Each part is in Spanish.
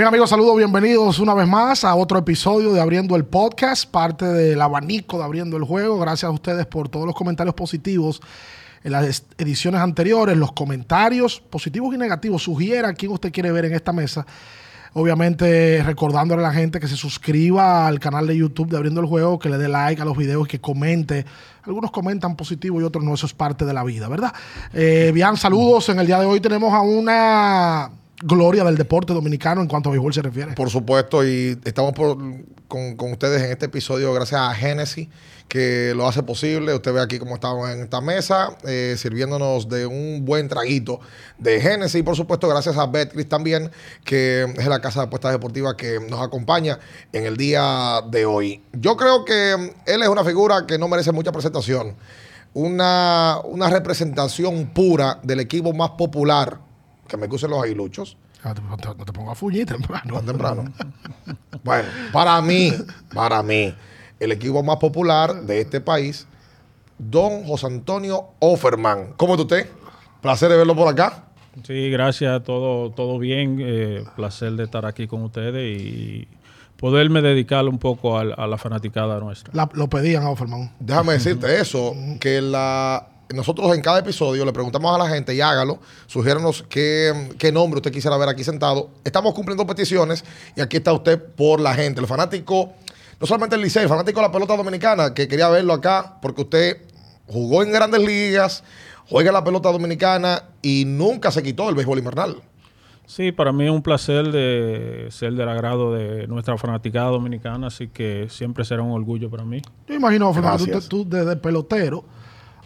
Bien amigos, saludos, bienvenidos una vez más a otro episodio de Abriendo el Podcast, parte del abanico de Abriendo el Juego. Gracias a ustedes por todos los comentarios positivos en las ediciones anteriores, los comentarios positivos y negativos. Sugiera quién usted quiere ver en esta mesa. Obviamente recordándole a la gente que se suscriba al canal de YouTube de Abriendo el Juego, que le dé like a los videos, que comente. Algunos comentan positivo y otros no, eso es parte de la vida, ¿verdad? Eh, bien, saludos. En el día de hoy tenemos a una gloria del deporte dominicano en cuanto a béisbol se refiere. Por supuesto, y estamos con, con, ustedes en este episodio gracias a Genesis, que lo hace posible. Usted ve aquí cómo estamos en esta mesa, eh, sirviéndonos de un buen traguito de Genesis. Y por supuesto, gracias a Betcris también, que es la casa de apuestas deportivas que nos acompaña en el día de hoy. Yo creo que él es una figura que no merece mucha presentación. Una, una representación pura del equipo más popular que me crucen los aguiluchos. Ah, no te, no te pongas a fuñir temprano. Tan temprano. bueno, para mí, para mí, el equipo más popular de este país, don José Antonio Offerman. ¿Cómo está usted? Placer de verlo por acá. Sí, gracias, todo, todo bien. Eh, placer de estar aquí con ustedes y poderme dedicar un poco a, a la fanaticada nuestra. La, lo pedían a Offerman. Déjame decirte eso, que la nosotros en cada episodio le preguntamos a la gente y hágalo, sugiérenos qué, qué, nombre usted quisiera ver aquí sentado. Estamos cumpliendo peticiones y aquí está usted por la gente. El fanático, no solamente el Liceo, el fanático de la pelota dominicana, que quería verlo acá porque usted jugó en grandes ligas, juega la pelota dominicana y nunca se quitó el béisbol invernal. Sí, para mí es un placer de ser del agrado de nuestra fanaticada dominicana, así que siempre será un orgullo para mí. Yo imagino, Fernando, tú, tú desde pelotero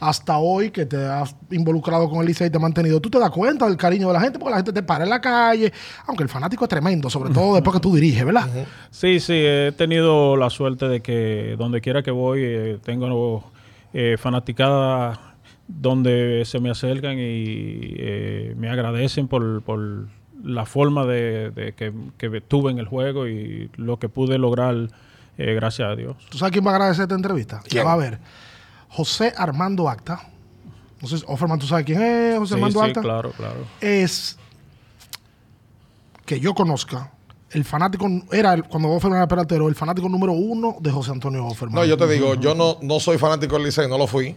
hasta hoy que te has involucrado con el Licey y te has mantenido, tú te das cuenta del cariño de la gente porque la gente te para en la calle, aunque el fanático es tremendo, sobre todo después que tú diriges, ¿verdad? Sí, sí, he tenido la suerte de que donde quiera que voy eh, tengo eh, fanaticada donde se me acercan y eh, me agradecen por, por la forma de, de que, que, tuve en el juego y lo que pude lograr gracias a Dios. ¿Tú sabes quién va a agradecer esta entrevista? ¿Quién? Va a ver. José Armando Acta. No sé, Offerman, ¿tú sabes quién es José sí, Armando sí, Acta? claro, claro. Es que yo conozca, el fanático, era el, cuando Offerman era pelotero, el fanático número uno de José Antonio Offerman. No, yo te digo, yo no, no soy fanático del Licey, no lo fui.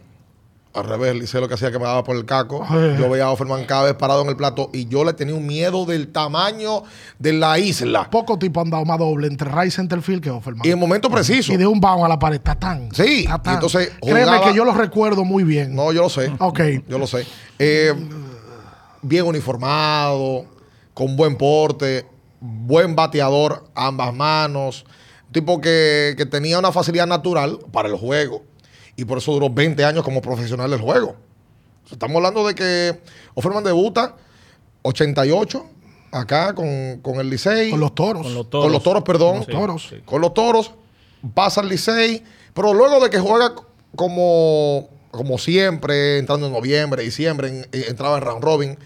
Al revés, el Licey lo que hacía que me daba por el caco. Eh. Yo veía a Offerman cada vez parado en el plato y yo le tenía un miedo del tamaño de la isla. Poco tipo han dado más doble entre Ray Centerfield que Offerman. Y en momento preciso. Y de un bound a la pared, tatán. Sí, tatán. entonces Créeme jugaba- que yo lo recuerdo muy bien. No, yo lo sé. Ok. Yo lo sé. Eh, bien uniformado, con buen porte, buen bateador, ambas manos. Un tipo que, que tenía una facilidad natural para el juego. Y por eso duró 20 años como profesional del juego. O sea, Estamos hablando de que Offerman debuta 88 acá con, con el Licey. Con los toros. Con los Con toros. los toros, perdón. Sí, toros. sí. Con los toros, pasa al Licey, pero luego de que juega como, como siempre, entrando en noviembre, diciembre, en- eh, entraba en round robin,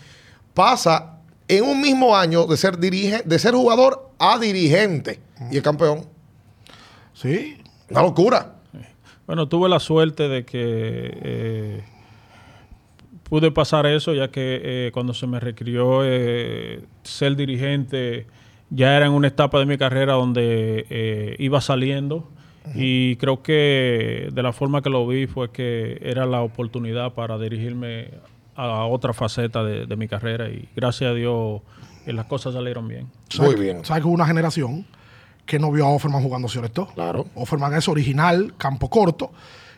pasa en un mismo año de ser, dirige, de ser jugador a dirigente y es campeón. Sí. Una locura. Bueno, tuve la suerte de que eh, pude pasar eso, ya que eh, cuando se me requirió eh, ser dirigente, ya era en una etapa de mi carrera donde eh, iba saliendo. Y creo que de la forma que lo vi fue que era la oportunidad para dirigirme a otra faceta de, de mi carrera. Y gracias a Dios eh, las cosas salieron bien. Muy bien. ¿Sabes que hubo una generación que no vio a Offerman jugando Cioresto? Claro. Offerman es original, campo corto,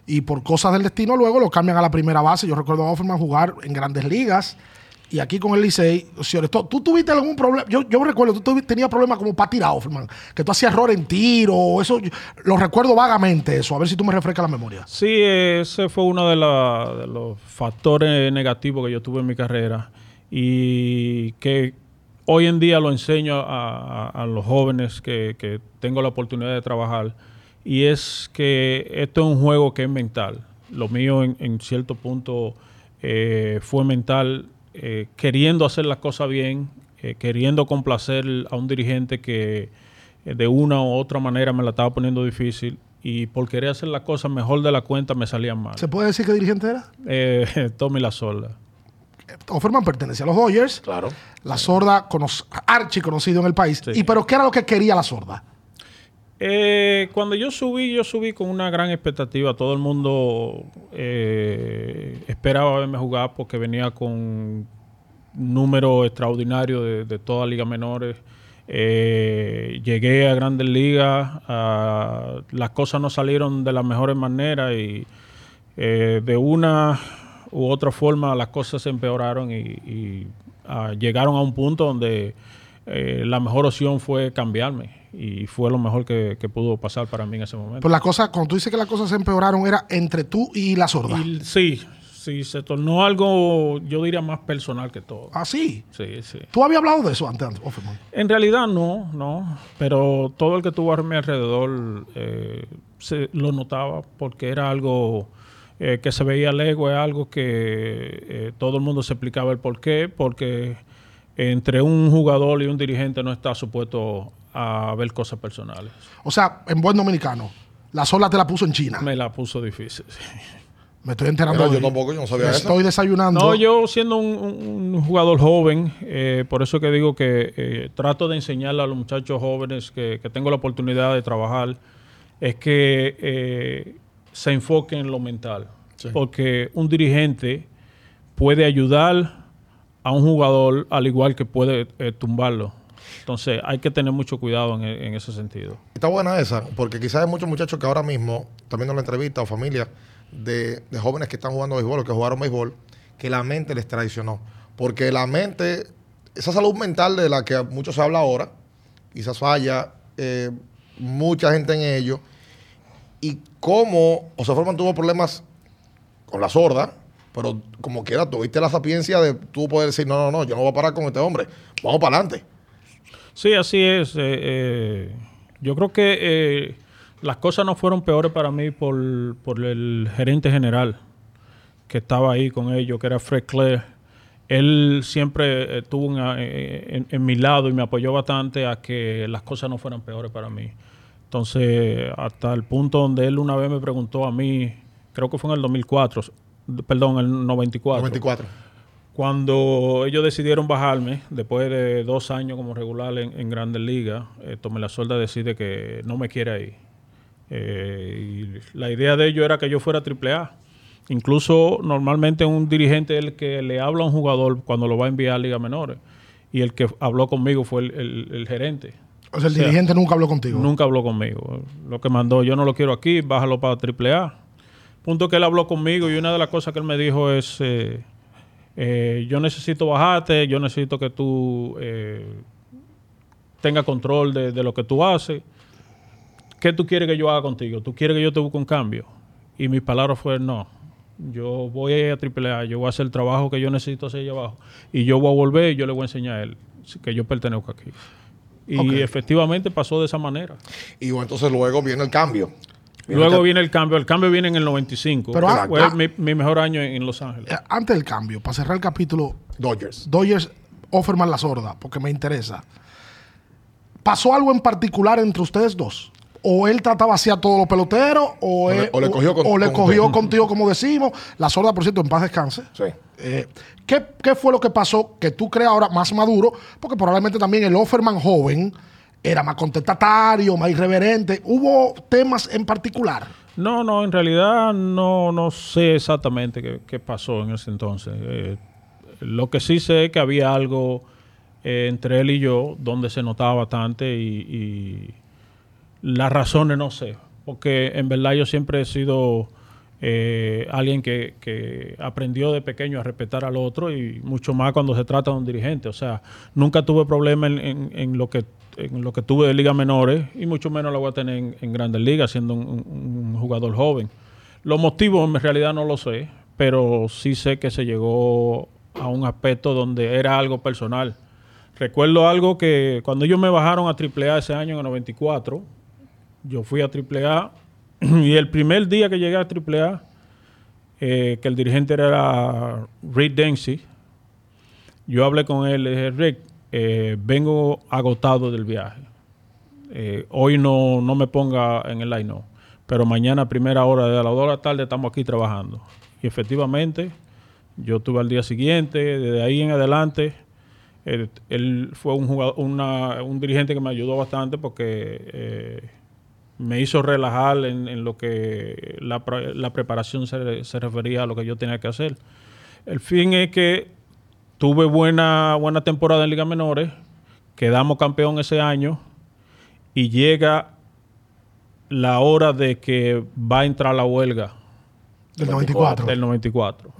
y por cosas del destino luego lo cambian a la primera base. Yo recuerdo a Offerman jugar en grandes ligas y aquí con el Licey, Cioresto. ¿Tú tuviste algún problema? Yo, yo recuerdo, tú tenías problemas como para tirar, Offerman, que tú hacías error en tiro, eso, yo- lo recuerdo vagamente eso, a ver si tú me refrescas la memoria. Sí, ese fue uno de, la- de los factores negativos que yo tuve en mi carrera y que hoy en día lo enseño a, a- a los jóvenes que, que tengo la oportunidad de trabajar y es que esto es un juego que es mental. Lo mío en, en cierto punto eh, fue mental, eh, queriendo hacer las cosas bien, eh, queriendo complacer a un dirigente que de una u otra manera me la estaba poniendo difícil y por querer hacer las cosas mejor de la cuenta me salían mal. ¿Se puede decir que dirigente era? Eh, Tommy La Sola. Offerman pertenece a los Dodgers. Claro. La sorda, cono- archi conocido en el país. Sí. ¿Y pero qué era lo que quería la sorda? Eh, cuando yo subí, yo subí con una gran expectativa. Todo el mundo eh, esperaba verme jugar porque venía con un número extraordinario de, de toda Liga Menores. Eh, llegué a Grandes Ligas, las cosas no salieron de las mejores maneras y eh, de una u otra forma las cosas se empeoraron y, y, ah, llegaron a un punto donde eh, la mejor opción fue cambiarme y fue lo mejor que, que pudo pasar para mí en ese momento. Pues la cosa, cuando tú dices que las cosas se empeoraron, era entre tú y la sorda. Y sí, sí, se tornó algo, yo diría, más personal que todo. Ah, sí. Sí, sí. ¿Tú habías hablado de eso antes, Offerman? En realidad no, no, pero todo el que tuvo a mi alrededor eh, se, lo notaba porque era algo eh, que se veía lejos, es algo que eh, todo el mundo se explicaba el por qué, porque entre un jugador y un dirigente no está supuesto a ver cosas personales. O sea, en buen dominicano, la sorda te la puso en China. Me, Me la puso difícil. sí. estoy enterando Mira, de yo tampoco, yo no sabía Me eso. estoy desayunando. No, yo siendo un, un- un jugador joven, eh, por eso que digo que eh, trato de enseñarle a los muchachos jóvenes que, que tengo la oportunidad de trabajar, es que eh, se enfoquen en lo mental. Sí. Porque un dirigente puede ayudar a un jugador al igual que puede eh, tumbarlo. Entonces hay que tener mucho cuidado en, e- en ese sentido. Está buena esa, porque quizás hay muchos muchachos que ahora mismo, también en la entrevista o familia de, de jóvenes que están jugando béisbol o que jugaron béisbol, que la mente les traicionó. Porque la mente, esa salud mental de la que mucho se habla ahora, quizás falla eh, mucha gente en ello. Y cómo José Forman tuvo problemas con la sorda, pero como quiera, tuviste la sapiencia de tú poder decir, no, no, no, yo no voy a parar con este hombre, vamos para adelante. Sí, así es. eh, eh, yo creo que eh, las cosas no fueron peores para mí por, por el gerente general que estaba ahí con ellos, que era Fred Clare. Él siempre eh, estuvo en, en mi lado y me apoyó bastante a que las cosas no fueran peores para mí. Entonces, hasta el punto donde él una vez me preguntó a mí, creo que fue en el 2004, perdón, el 94. 94. Cuando ellos decidieron bajarme, después de dos años como regular en, en Grandes Ligas, eh, Tomé la Solda decide que no me quiere ahí. Eh, y la idea de ellos era que yo fuera AAA. Incluso normalmente un dirigente es el que le habla a un jugador cuando lo va a enviar a Ligas Menores. Y el que habló conmigo fue el, el- el gerente. O sea, el O sea, dirigente nunca habló contigo. Nunca habló conmigo. Lo que mandó, yo no lo quiero aquí, bájalo para AAA. Punto que él habló conmigo y una de las cosas que él me dijo es, eh, eh, yo necesito bajarte, yo necesito que tú eh, tengas control de, de lo que tú haces. ¿Qué tú quieres que yo haga contigo? ¿Tú quieres que yo te busque un cambio? Y mis palabras fueron, no, yo voy a ir a AAA, yo voy a hacer el trabajo que yo necesito hacer allá abajo. Y yo voy a volver y yo le voy a enseñar a él que yo pertenezco aquí. Y efectivamente pasó de esa manera. Y bueno, entonces luego viene el cambio. Viene Luego el viene el cambio. El cambio viene en el 95. Pero, ah, fue ah. mi, mi mejor año en, en Los Ángeles. Eh, Antes del cambio, para cerrar el capítulo, Dodgers. Dodgers, Offerman la sorda, porque me interesa. ¿Pasó algo en particular entre ustedes dos? ¿O él trataba así a todos los peloteros? ¿O, le- él- o le cogió con- o le con cogió contigo, como decimos? La sorda, por cierto, en paz descanse. Sí. Eh, ¿qué, qué fue lo que pasó que tú crees ahora más maduro? Porque probablemente también el Offerman joven era más contestatario, más irreverente. ¿Hubo temas en particular? No, no, en realidad no, no sé exactamente qué, qué pasó en ese entonces. Eh, lo que sí sé es que había algo eh, entre él y yo donde se notaba bastante y, y las razones no sé. Porque en verdad yo siempre he sido eh, alguien que, que aprendió de pequeño a respetar al otro y mucho más cuando se trata de un dirigente. O sea, nunca tuve problema en, en- lo que en lo que tuve de ligas menores y mucho menos lo voy a tener en, grandes ligas siendo un, un- un jugador joven. Los motivos en realidad no lo sé, pero sí sé que se llegó a un aspecto donde era algo personal. Recuerdo algo que cuando ellos me bajaron a AAA ese año en el 94, yo fui a AAA y el primer día que llegué a AAA, eh, que el dirigente era Rick Dempsey, yo hablé con él, le dije, Rick, eh, vengo agotado del viaje. Eh, hoy no, no me ponga en el line, no. Pero mañana a primera hora de las 2 de la tarde estamos aquí trabajando. Y efectivamente Yo tuve al día siguiente, desde ahí en adelante, él, él fue un, jugador, una- un dirigente que me ayudó bastante porque eh, me hizo relajar en, en lo que la, la preparación se, se refería a lo que yo tenía que hacer. El fin es que tuve buena, buena temporada en Liga Menores, quedamos campeón ese año y llega la hora de que va a entrar la huelga Del 94. del 94.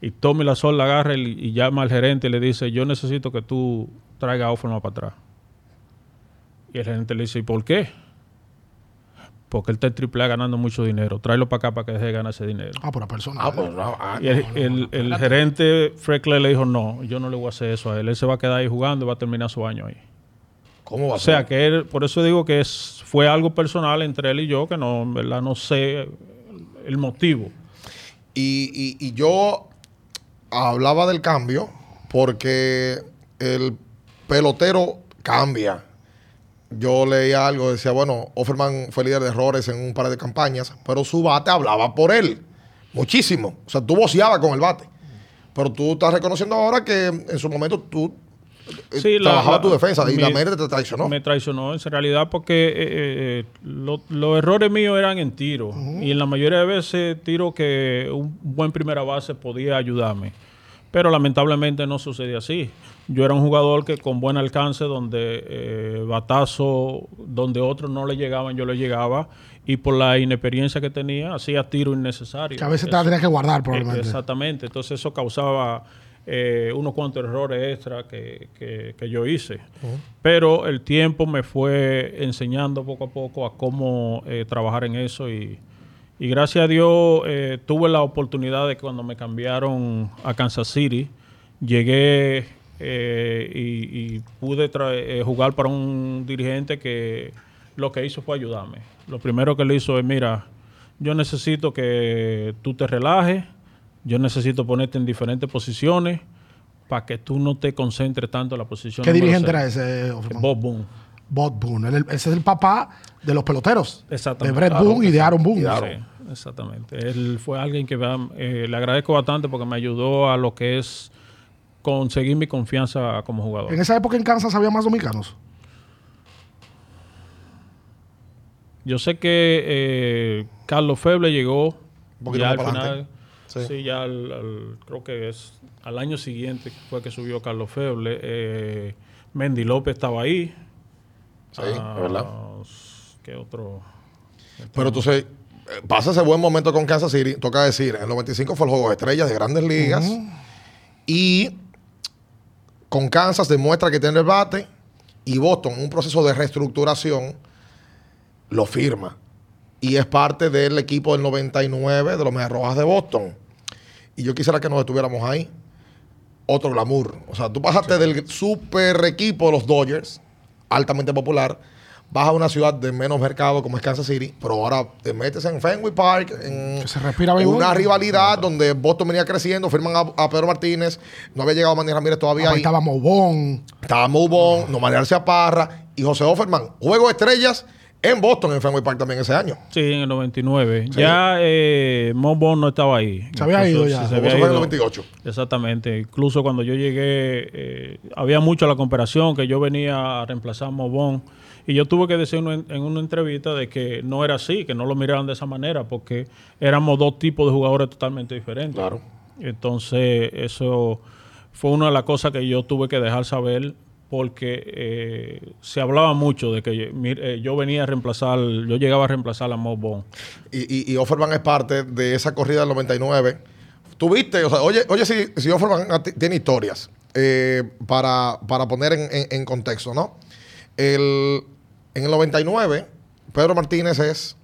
Y Tommy Lazol la agarra y, y llama al gerente y le dice, yo necesito que tú traigas a Offerman para atrás. Y el gerente le dice, ¿y por qué? Porque él está en AAA ganando mucho dinero. Tráelo para acá para que deje de ganar ese dinero. Ah, por la persona. Ah, pues no, ah, Y el, el- el gerente Freckler le dijo, no, yo no le voy a hacer eso a él. Él se va a quedar ahí jugando y va a terminar su año ahí. ¿Cómo va a O sea ser? que él, por eso digo que es, fue algo personal entre él y yo, que no, en verdad no sé el motivo. Y, y- y yo hablaba del cambio porque el pelotero cambia. Yo leía algo, decía, bueno, Offerman fue líder de errores en un par de campañas, pero su bate hablaba por él. Muchísimo. O sea, tú voceabas con el bate. Pero tú estás reconociendo ahora que en su momento tú eh, Sí, trabajabas la- tu defensa y mi- la mente te traicionó. Me traicionó en realidad porque eh, eh, lo- los errores míos eran en tiro. Y en la mayoría de veces tiro que un buen primera base podía ayudarme. Pero lamentablemente no sucedía así. Yo era un jugador que con buen alcance, donde eh, batazo, donde otros no le llegaban, yo le llegaba. Y por la inexperiencia que tenía, hacía tiro innecesario. Que a veces te la Eso- tenías que guardar, eh, probablemente. Exactamente. Entonces eso causaba eh, unos cuantos errores extra que, que- que yo hice. Pero el tiempo me fue enseñando poco a poco a cómo eh, trabajar en eso y, y gracias a Dios eh, tuve la oportunidad de cuando me cambiaron a Kansas City, llegué eh, y, y pude eh, jugar para un dirigente que lo que hizo fue ayudarme. Lo primero que le hizo es, mira, yo necesito que tú te relajes, yo necesito ponerte en diferentes posiciones para que tú no te concentres tanto en la posición. ¿Qué dirigente seis". era ese? Offerman? Bob Boone. Bob Boone. Él- ese es el papá de los peloteros. De. Brett Claro, Boone y de Aaron Boone. Sí, exactamente. Él fue alguien que eh, le agradezco bastante porque me ayudó a lo que es conseguir mi confianza como jugador. En esa época en Kansas había más dominicanos. Yo sé que eh, Carlos Feble llegó ya al final. Sí, Sí. ya al, al- creo que es al año siguiente fue que subió Carlos Feble. Eh, Mendy López estaba ahí. Sí, Ah, verdad. ¿Qué otro? Pero entonces, eh, pasa ese buen momento con Kansas City, toca decir, en el 95 fue el juego de estrellas de grandes ligas. Y con Kansas demuestra que tiene el bate. Y Boston, un proceso de reestructuración, lo firma. Y es parte del equipo del 99 de los Medias Rojas de Boston. Y yo quisiera que nos estuviéramos ahí. Otro glamour. O sea, tú pasaste del super equipo de los Dodgers, altamente popular, vas a una ciudad de menos mercado como es Kansas City, pero ahora te metes en Fenway Park, en Que se respira en béisbol. una rivalidad donde Boston venía creciendo, firman a, a Pedro Martínez, no había llegado Manny Ramírez todavía Ahí ahí. estaba Mobón. Estaba Mubón, no García Parra y José Offerman. Juego de estrellas en Boston, en Fenway Park también ese año. Sí, en el 99. Ya eh, no estaba ahí. Se había Incluso, ido ya. sí, se había fue en el ido. 98. Exactamente. Incluso cuando yo llegué, eh, había mucho la comparación que yo venía a reemplazar a Mobón. Y yo tuve que decir en, en una entrevista de que no era así, que no lo miraran de esa manera, porque éramos dos tipos de jugadores totalmente diferentes. Claro. Entonces, eso fue una de las cosas que yo tuve que dejar saber, porque eh, se hablaba mucho de que eh, yo venía a reemplazar, yo llegaba a reemplazar a Mobón. Y, y, y Offerman es parte de esa corrida del 99. Tuviste, o sea, oye, oye si, si Offerman tiene historias eh, para, para poner en, en- en contexto, ¿no? El, en el 99, Pedro Martínez es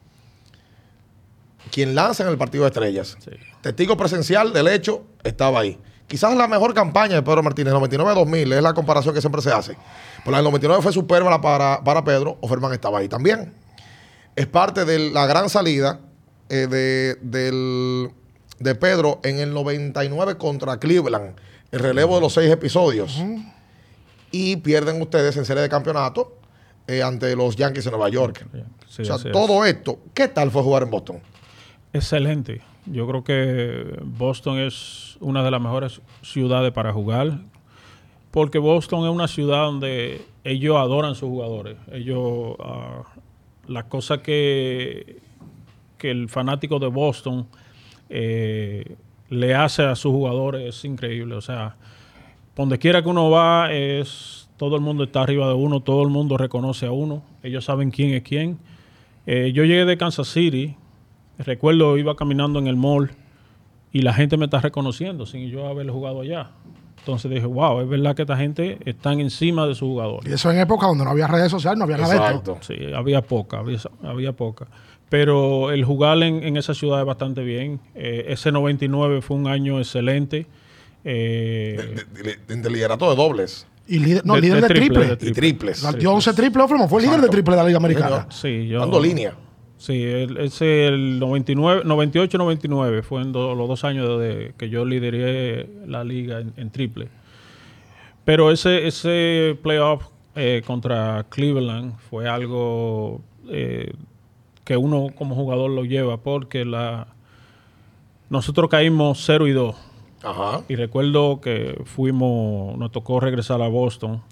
quien lanza en el partido de estrellas. Sí. Testigo presencial del hecho estaba ahí. Quizás la mejor campaña de Pedro Martínez, 99-2000, es la comparación que siempre se hace. Pero la del 99 fue superba para, para Pedro, Offerman estaba ahí también. Es parte de la gran salida eh, de, del- de Pedro en el 99 contra Cleveland, el relevo de los seis episodios. Y pierden ustedes en serie de campeonato eh, ante los Yankees de Nueva York. Sí, o sea, es. todo esto, ¿qué tal fue jugar en Boston? Excelente. Yo creo que Boston es una de las mejores ciudades para jugar. Porque Boston es una ciudad donde ellos adoran sus jugadores. Ellos, ah, la cosa que, que el fanático de Boston eh, le hace a sus jugadores es increíble. O sea, donde quiera que uno va, es todo el mundo está arriba de uno, todo el mundo reconoce a uno, ellos saben quién es quién. Eh, yo llegué de Kansas City, recuerdo iba caminando en el mall y la gente me está reconociendo sin yo haber jugado allá. Entonces dije, wow, es verdad que esta gente está encima de su jugador. Y eso en época donde no había redes sociales, no había nada de esto. Sí, había poca, había, había poca. Pero el jugar en, en esa ciudad es bastante bien. Eh, ese 99 fue un año excelente. Eh, De, de- de- de liderato de dobles Y líder, no, De- líder de de, triple, triple. de y triples. Dio 11 triples, fue líder de triple de la Liga Americana. sí, yo, Dando línea. Sí, el- ese el 99, 98-99 fueron do- los dos años de que yo lideré la liga en, en triple. Pero ese, ese playoff eh, contra Cleveland fue algo eh, que uno como jugador lo lleva porque la nosotros caímos 0 y 2. Ajá. Y recuerdo que fuimos, nos tocó regresar a Boston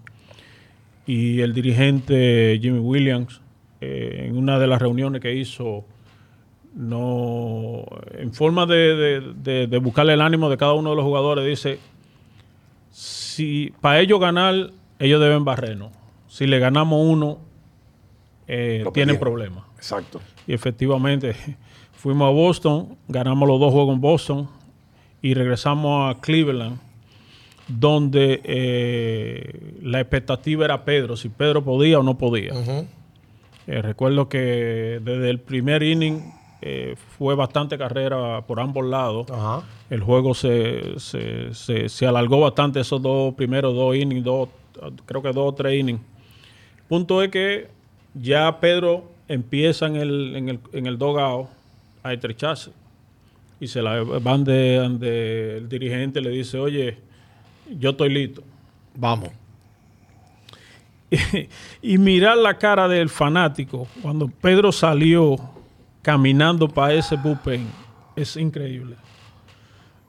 y el dirigente Jimmy Williams, eh, en una de las reuniones que hizo, no, en forma de, de- de- de buscarle el ánimo de cada uno de los jugadores, dice, si para ellos ganar, ellos deben barrernos. Si le ganamos uno, eh, tienen problemas. Exacto. Y efectivamente, fuimos a Boston, ganamos los dos juegos en Boston y regresamos a Cleveland, donde eh, la expectativa era Pedro, si Pedro podía o no podía. Ujú. Eh, recuerdo que desde el primer inning eh, fue bastante carrera por ambos lados. Ajá. El juego se, se, se- se alargó bastante esos dos primeros dos innings, dos, creo que dos o tres innings. Punto es que ya Pedro empieza en el, en el, en el dogao a estrecharse. Y se la van de, donde el dirigente le dice, oye, yo estoy listo. Vamos. y mirar la cara del fanático cuando Pedro salió caminando para ese bullpen es increíble.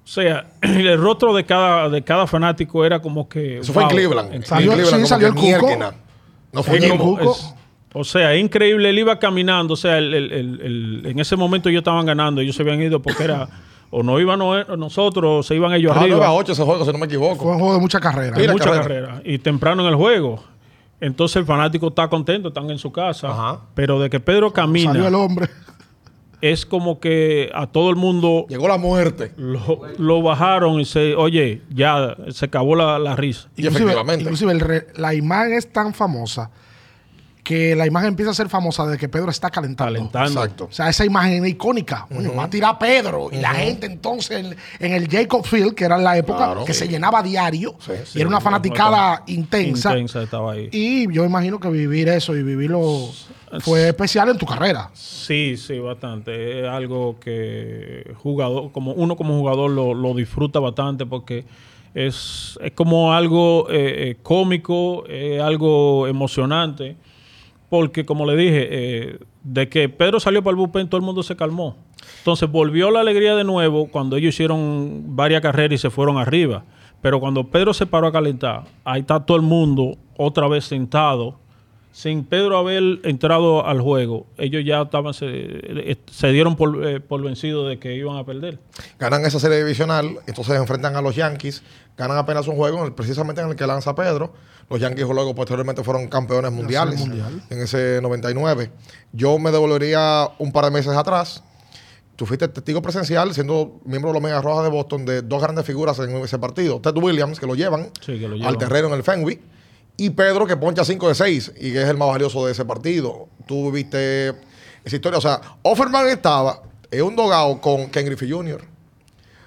O sea, el rostro de cada, de cada fanático era como que. Eso fue en Cleveland. En Salió- Cleveland, sí, como salió que el Cuco. No fue como- Cuco. es- o sea, es increíble. Él iba caminando. O sea, el- el- el- el- en ese momento ellos estaban ganando. Ellos se habían ido porque era. O no iban no- nosotros, o se iban ellos Ah, 9 arriba. a 8 ese juego, si no me Fue equivoco. un juego de mucha carrera. Mira, mucha carrera. carrera. Y temprano en el juego. Entonces el fanático está contento, están en su casa. Ajá. Pero de que Pedro Salió el camina, hombre. es como que a todo el mundo Llegó la muerte. lo, lo bajaron y se, oye, ya se acabó la, la risa. Y efectivamente. inclusive el re- la imagen es tan famosa que la imagen empieza a ser famosa desde que Pedro está calentando. Calentando. Exacto. O sea, esa imagen es icónica. Coño, va a tirar Pedro. Y la gente entonces en, en el Jacob Field, que era en la época Claro. que Sí. se llenaba a diario, Sí, y era una fanaticada intensa. Intensa estaba ahí. Y yo imagino que vivir eso y vivirlo fue especial en tu carrera. Sí, sí, bastante. Es algo que jugador, como uno como jugador lo, lo disfruta bastante porque es, es como algo eh, eh, cómico, es algo emocionante. Porque, como le dije, eh, de que Pedro salió para el bullpen, todo el mundo se calmó. Entonces volvió la alegría de nuevo cuando ellos hicieron varias carreras y se fueron arriba. Pero cuando Pedro se paró a calentar, ahí está todo el mundo otra vez sentado. Sin Pedro haber entrado al juego, ellos ya estaban se, eh, se dieron por, eh, por vencidos de que iban a perder. Ganan esa serie divisional, entonces enfrentan a los Yankees, ganan apenas un juego, en el- precisamente en el que lanza Pedro. Los Yankees luego posteriormente fueron campeones mundiales Mundial. en ese 99. Yo me devolvería un par de meses atrás. Tú fuiste testigo presencial, siendo miembro de los Medias Rojas de Boston, de dos grandes figuras en ese partido. Ted Williams, que lo llevan, Sí, que lo al llevan. terreno en el Fenway, y Pedro, que poncha 5 de 6 y que es el más valioso de ese partido. Tú viste esa historia. O sea, Offerman estaba en un dogado con Ken Griffey Jr.,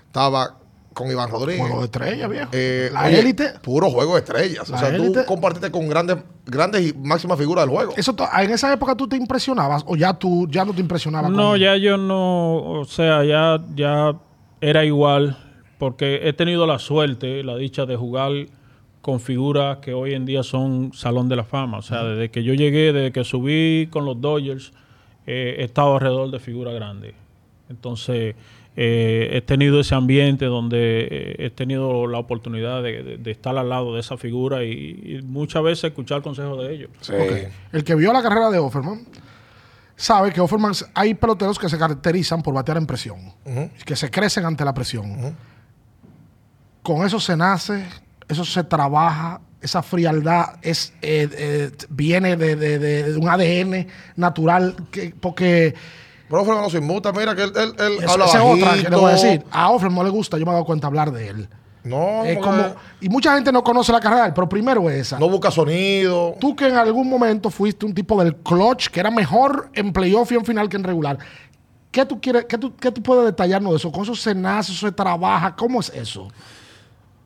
estaba con Iván Rodríguez. Juego de estrella, viejo. Eh, la oye, élite. Puro juego de estrellas. La o sea, élite. tú compartiste con grandes, grandes y máximas figuras del juego. Eso en esa época tú te impresionabas o ya tú ya no te impresionabas. No, con- ya yo no, o sea, ya, ya era igual, porque he tenido la suerte, la dicha de jugar con figuras que hoy en día son Salón de la Fama. O sea, desde que yo llegué, desde que subí con los Dodgers, eh, he estado alrededor de figuras grandes. Entonces, eh, he tenido ese ambiente donde eh, he tenido la oportunidad de, de- de estar al lado de esa figura y, y muchas veces escuchar consejos de ellos. Sí. El que vio la carrera de Offerman sabe que Offerman, hay peloteros que se caracterizan por batear en presión, que se crecen ante la presión. Con eso se nace, eso se trabaja, esa frialdad es, eh, eh, viene de, de- de- un ADN natural, que, porque Pero Offerman no se inmuta. Mira que él, él, habla esa otra que le voy a decir. A Offerman no le gusta, yo me he dado cuenta hablar de él. No, Es como, y mucha gente no conoce la carrera de él, pero primero esa. no busca sonido. Tú que en algún momento fuiste un tipo del clutch, que era mejor en playoff y en final que en regular. ¿Qué tú, quieres, qué tú, qué tú puedes detallarnos de eso? ¿Con eso se nace, eso se trabaja? ¿Cómo es eso?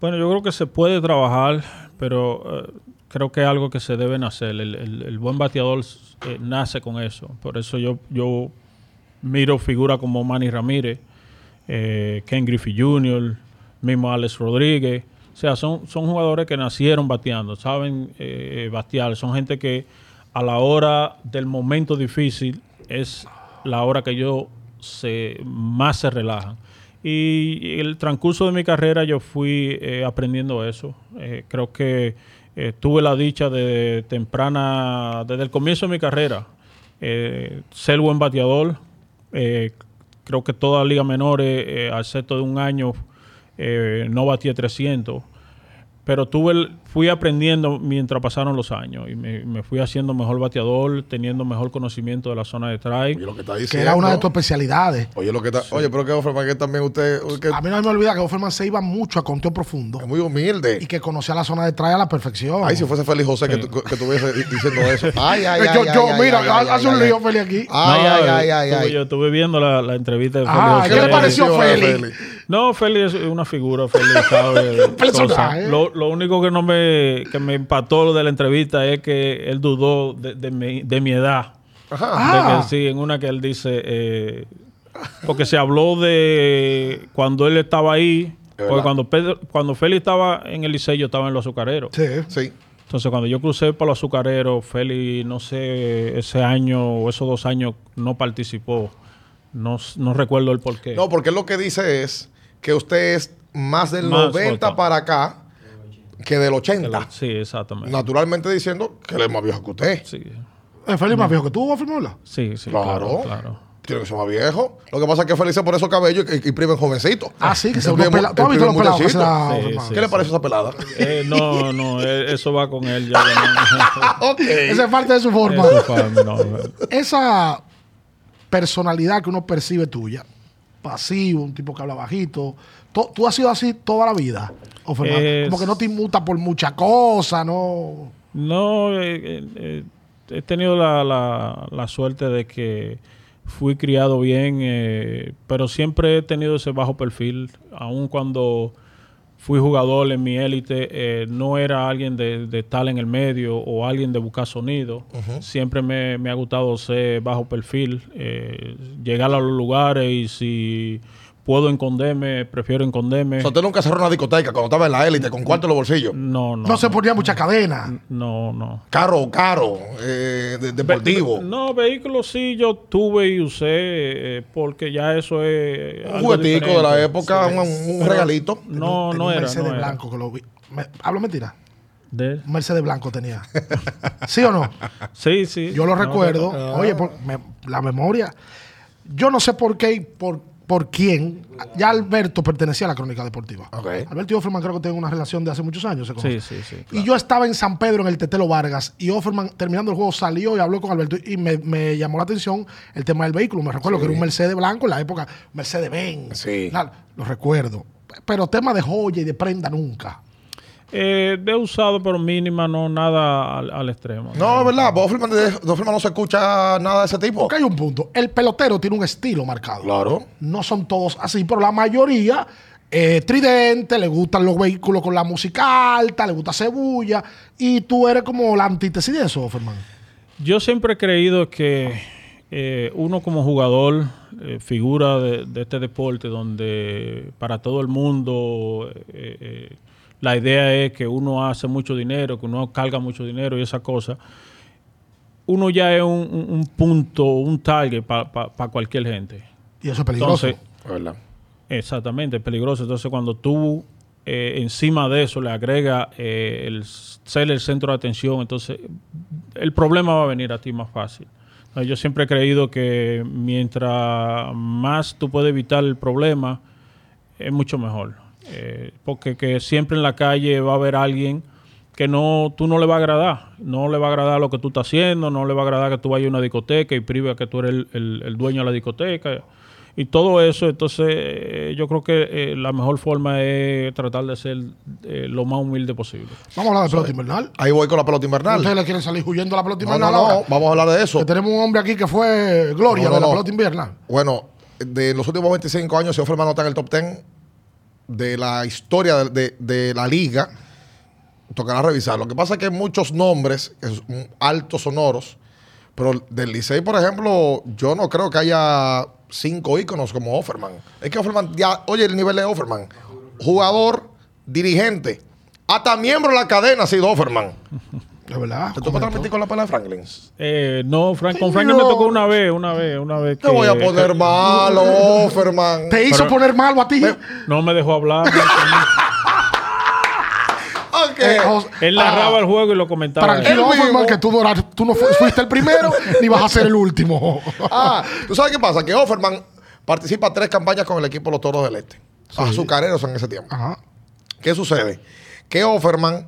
Bueno, yo creo que se puede trabajar, pero eh, creo que es algo que se debe nacer. El, buen bateador eh, nace con eso. Por eso yo, yo miro figuras como Manny Ramírez, eh, Ken Griffey Jr., mismo Alex Rodríguez. O sea, son, son jugadores que nacieron bateando, saben batear. Son gente que a la hora del momento difícil es la hora que ellos se, más se relajan. Y el transcurso de mi carrera yo fui eh, aprendiendo eso. Eh, creo que eh, tuve la dicha de temprana, desde el comienzo de mi carrera, eh, ser buen bateador. Creo que toda liga menores, al excepto de un año, no batía 300. Pero tuve el- fui aprendiendo mientras pasaron los años y me, me fui haciendo mejor bateador, teniendo mejor conocimiento de la zona de strike. Oye, lo que está Que diciendo. era una de tus especialidades. Oye, lo que está. Oye, pero que Offerman que también usted. que A mí no me olvida que Offerman se iba mucho a conteo profundo es muy humilde. y que conocía la zona de trae a la perfección. Ay, si fuese Félix José que, tu- que estuviese di- diciendo eso. Ay, ay, ay. yo, ay, yo, ay, mira, ay, hace ay, un lío, Feli, aquí. Ay, No, ay, ay, ay, estuve- ay. Yo estuve viendo la, la entrevista de Félix Ah, José. ¿qué le pareció Félix? No, Félix es una figura, Félix sabe personaje. Lo, lo único que no me, que me empató de la entrevista es que él dudó de, de mi, de mi edad. Ajá. Ah. De que sí, en una que él dice, eh, porque se habló de cuando él estaba ahí, porque cuando, Pedro- cuando Félix estaba en el liceo, yo estaba en los azucareros. Sí. Sí. Entonces, cuando yo crucé para los azucareros, Félix, no sé, ese año o esos dos años no participó. No, recuerdo el porqué. No, porque lo que dice es que usted es más del Más 90 joven. para acá que del 80. Sí, exactamente. Naturalmente diciendo que él es más viejo que usted. Sí, ¿Es Feli más viejo que tú, Offerman? sí, sí, Claro. claro, claro. Tiene que ser más viejo. Lo que pasa es que Félix por esos cabellos y, y primen jovencito. Ah, sí, que se El unos primo- pela- ¿Tú has visto los pelados se Sí, sí. ¿Qué le parece esa pelada? Eh, no, no, eh, eso va con él ya. no. ok. Esa es parte de su forma. No, no. esa personalidad que uno percibe tuya, pasivo, un tipo que habla bajito, to- tú has sido así toda la vida, o? Es- como que no te inmuta por mucha cosa, no. No, eh, eh, he tenido la, la- la suerte de que fui criado bien, eh, pero siempre he tenido ese bajo perfil, aun cuando fui jugador en mi élite, eh, no era alguien de, de estar en el medio o alguien de buscar sonido. Siempre me, me ha gustado ser bajo perfil, eh, llegar a los lugares y si puedo esconderme, prefiero esconderme. O sea, usted nunca cerró una discoteca cuando estaba en la élite con cuarto en los bolsillos. No, no. No, se ponía mucha cadena. No, no. Carro, caro, eh, de- deportivo. No, vehículos sí yo tuve y usé eh, porque ya eso es. un juguetico de la época, un, un regalito. No, no un era. Mercedes no era. blanco que lo vi. Me- ¿Hablo mentira? De- Mercedes blanco tenía. ¿Sí o no? Sí, sí. Yo lo No, recuerdo. no, Oye, por- me- la memoria. Yo no sé por qué y por, por quién. Ya Alberto pertenecía a la crónica deportiva. Alberto y Offerman creo que tienen una relación de hace muchos años. Se. Sí, sí, sí. Y yo estaba en San Pedro en el Tetelo Vargas y Offerman terminando el juego salió y habló con Alberto y me, me llamó la atención el tema del vehículo. Me recuerdo que era un Mercedes blanco en la época Mercedes Benz. Sí. Claro, lo recuerdo. Pero tema de joya y de prenda nunca. Eh, de usado, pero mínima, no nada al, al extremo. No, es verdad. Bofferman no se escucha nada de ese tipo. Porque hay un punto. El pelotero tiene un estilo marcado. Claro. No son todos así, pero la mayoría eh, tridente, le gustan los vehículos con la música alta, le gusta cebulla. Y tú eres como la antítesis de eso, Ferman. Yo siempre he creído que eh, uno como jugador, eh, figura de, de este deporte, donde para todo el mundo eh, eh, la idea es que uno hace mucho dinero, que uno carga mucho dinero y esa cosa, uno ya es un, un- un punto, un target para cualquier gente. Y eso es peligroso. Entonces. Exactamente, es peligroso. Entonces, cuando tú eh, encima de eso le agrega eh, el ser el centro de atención, entonces el problema va a venir a ti más fácil. No, Yo siempre he creído que mientras más tú puedes evitar el problema, es mucho mejor. Eh, porque que siempre en la calle va a haber alguien que no, tú no le va a agradar. No le va a agradar lo que tú estás haciendo, no le va a agradar que tú vayas a una discoteca y prive a que tú eres el, el- el dueño de la discoteca. Y todo eso, entonces eh, yo creo que eh, la mejor forma es tratar de ser eh, lo más humilde posible. Vamos a hablar de pelota invernal. Ahí voy con la pelota invernal. Ustedes le quieren salir huyendo a la pelota No, no, invernal no, ahora. vamos a hablar de eso. Que tenemos un hombre aquí que fue gloria No, no, de la no. pelota invernal. Bueno, de los últimos 25 años, si Offerman no está en el top 10 de la historia de, de- la liga, tocará revisar. Lo que pasa es que hay muchos nombres altos sonoros, pero del Licey, por ejemplo, yo no creo que haya cinco íconos como Offerman. Es que Offerman, ya, oye el nivel de Offerman. Jugador, dirigente, hasta miembro de la cadena ha sido Offerman. De verdad. ¿Te tocó transmitir con la pala de Franklin? Eh, no, Frank, con Franklin me tocó una vez, una vez, una vez. Te voy a poner malo, Offerman. Te hizo Pero- poner malo a ti. No me dejó hablar. Ok. Eh, Él narraba el juego y lo comentaba. Tranquilo. Offerman, que tú, no, eras- tú no fu- fuiste el primero ni vas a ser el último. Ah, ¿tú sabes qué pasa? Que Offerman participa tres campañas con el equipo de los Toros del Este. Azucareros en ese tiempo. Ajá. ¿Qué sucede? Que Offerman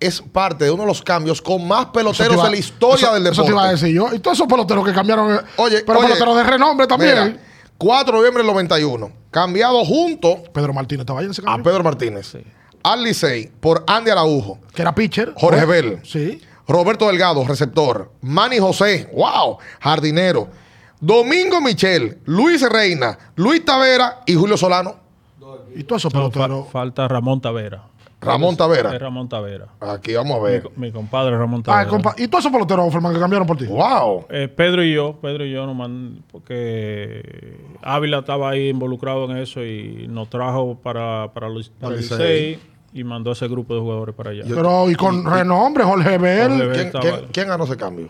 es parte de uno de los cambios con más peloteros iba- de la historia eso- del Eso te iba a deporte. decir yo. Y todos esos peloteros que cambiaron. eh, Oye, pero oye, peloteros de renombre también. Mira, 4 de noviembre del 91. Cambiado junto Pedro Martínez estaba ahí en ese a cambio. Pedro Martínez. Al Licey por Andy Araujo. Que era pitcher. Jorge. Bell. Sí. Roberto Delgado, receptor. Manny José, wow, jardinero. Domingo Michel, Luis Reina, Luis Tavera y Julio Solano. Y todos esos No, fa- peloteros. falta Ramón Tavera. Ramón Es Tavera. Ramón Tavera. Aquí vamos a ver. mi compadre Ramón Ah, Tavera. compa- y todos esos peloteros, Offerman, que cambiaron por ti. Wow. Eh, Pedro y yo, Pedro y yo nos man- porque Ávila estaba ahí involucrado en eso y nos trajo para, para, los- para el Licey. Licey y mandó ese grupo de jugadores para allá. Pero y con renombre, Jorge Bell. Jorge Bell. ¿Quién, estaba- quién- quién ganó ese cambio?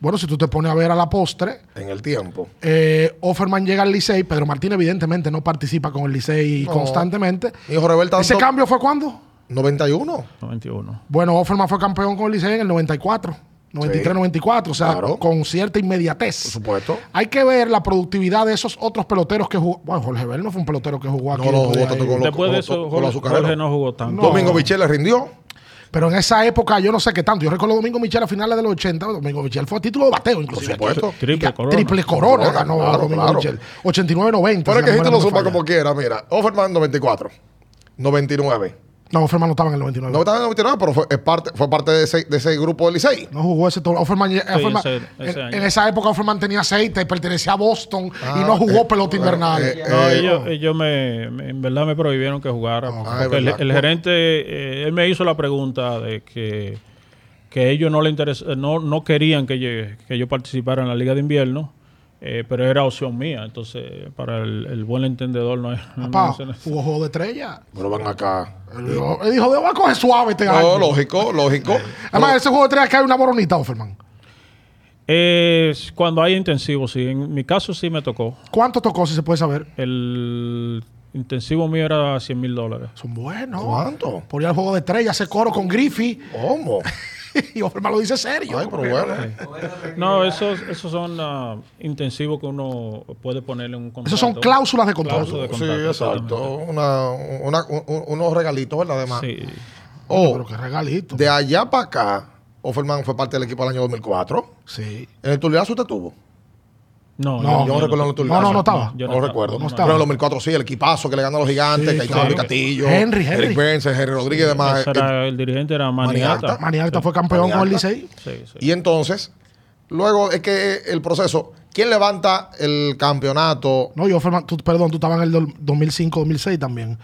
Bueno, si tú te pones a ver a la postre, En el tiempo. eh, Offerman llega al Licey, Pedro Martín evidentemente no participa con el Licey No. constantemente. Y tanto. ¿Ese cambio fue cuándo? 91. 91. Bueno, Offerman fue campeón con el Licey en el 94, 93-94, o sea, Claro. con cierta inmediatez. Por supuesto. Hay que ver la productividad de esos otros peloteros que jugó. Bueno, Jorge Bell no fue un pelotero que jugó aquí. No, no, después de jugó tanto con los- Después de con eso, los Jorge, azucareros. Jorge no jugó tanto. No. Domingo Michel le rindió. Pero en esa época yo no sé qué tanto. Yo recuerdo a Domingo Michel a finales de los 80. Domingo Michel fue a título de bateo, inclusive. Por supuesto. Triple Y- corona. Triple corona Corona, ganó claro, Domingo claro. Michel. 89-90. Pero es que la si tú memoria lo falla. como quiera, mira. Offerman 94. 99. No, Offerman no estaba en el 99. No No, estaba en el 99, pero fue, es parte, fue parte de ese, de ese grupo del Licey. jugó ese todo. Offerman, Offerman- ese- ese en, esa época Offerman tenía aceite, pertenecía a Boston y Ah, no jugó eh, pelota eh, invernal. eh, No, Eh, ellos, ellos me, me- en verdad me prohibieron que jugara. Ah, porque es el, el gerente, eh, él me hizo la pregunta de que, que ellos no le interes- no, no querían que yo, que yo participara en la Liga de Invierno, eh, pero era opción mía. Entonces, para el, el buen entendedor no es. no Papá, juego de estrella. Pero van acá. Él dijo, él dijo, voy a coger suave este No, año. lógico, lógico. Además, ese juego de estrella que hay una boronita, Offerman. Es cuando hay intensivo, sí. En mi caso sí me tocó. ¿Cuánto tocó, si se puede saber? El intensivo mío era 100 mil dólares. Son buenos. ¿Cuánto? Por ir al juego de estrella, hace coro con Griffey. ¿Cómo? y Offerman lo dice serio. Ay, pero bueno. No, esos, esos son ah, intensivos que uno puede ponerle un contrato. Esos son cláusulas de contrato. Cláusula de Sí, exacto. Una, una- un- unos regalitos, ¿verdad? Además. Sí. Oh, Pero qué regalito. de allá para acá, Offerman fue parte del equipo del año 2004. Sí. ¿En el Tuliazo usted tuvo? No, No, Yo no recuerdo en el. No, no, no estaba. No, lo no recuerdo. estaba, Pero en el 2004 sí, el equipazo que le ganó a los gigantes, Sí, claro. Castillo, Henry, Henry. Eric Benson, Henry Rodríguez y demás. Era- el dirigente era Maniata. Maniata. Maniacta fue campeón con el. Licey. Sí, sí. Y entonces, luego es que el proceso, ¿quién levanta el campeonato? No, yo, Offerman, tú- perdón, tú estabas en el del 2005-2006 también.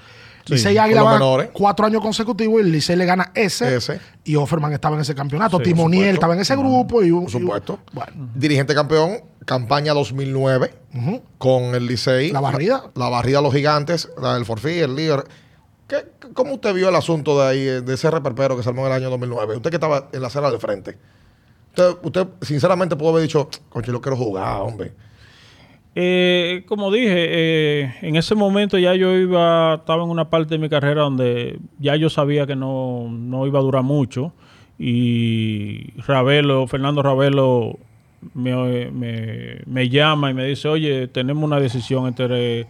Licey Águila con los va cuatro años consecutivos y el Licey le gana ese, Ese. Y Offerman estaba en ese campeonato. Sí, Timoniel estaba en ese grupo. Y Por y supuesto. bueno, Dirigente campeón, campaña 2009, ujú. con el Licey. La barrida. La, barrida a los gigantes, la del Forfí, el líder. ¿Qué- ¿Cómo usted vio el asunto de ahí, de ese reperpero que se armó en el año 2009? Usted que estaba en la acera del frente. Usted, usted sinceramente pudo haber dicho, coño, yo quiero jugar, hombre. Eh, como dije, eh, en ese momento ya yo iba, estaba en una parte de mi carrera donde ya yo sabía que no, no iba a durar mucho. Y Ravelo, Fernando Ravelo me, me- me llama y me dice, oye, tenemos una decisión entre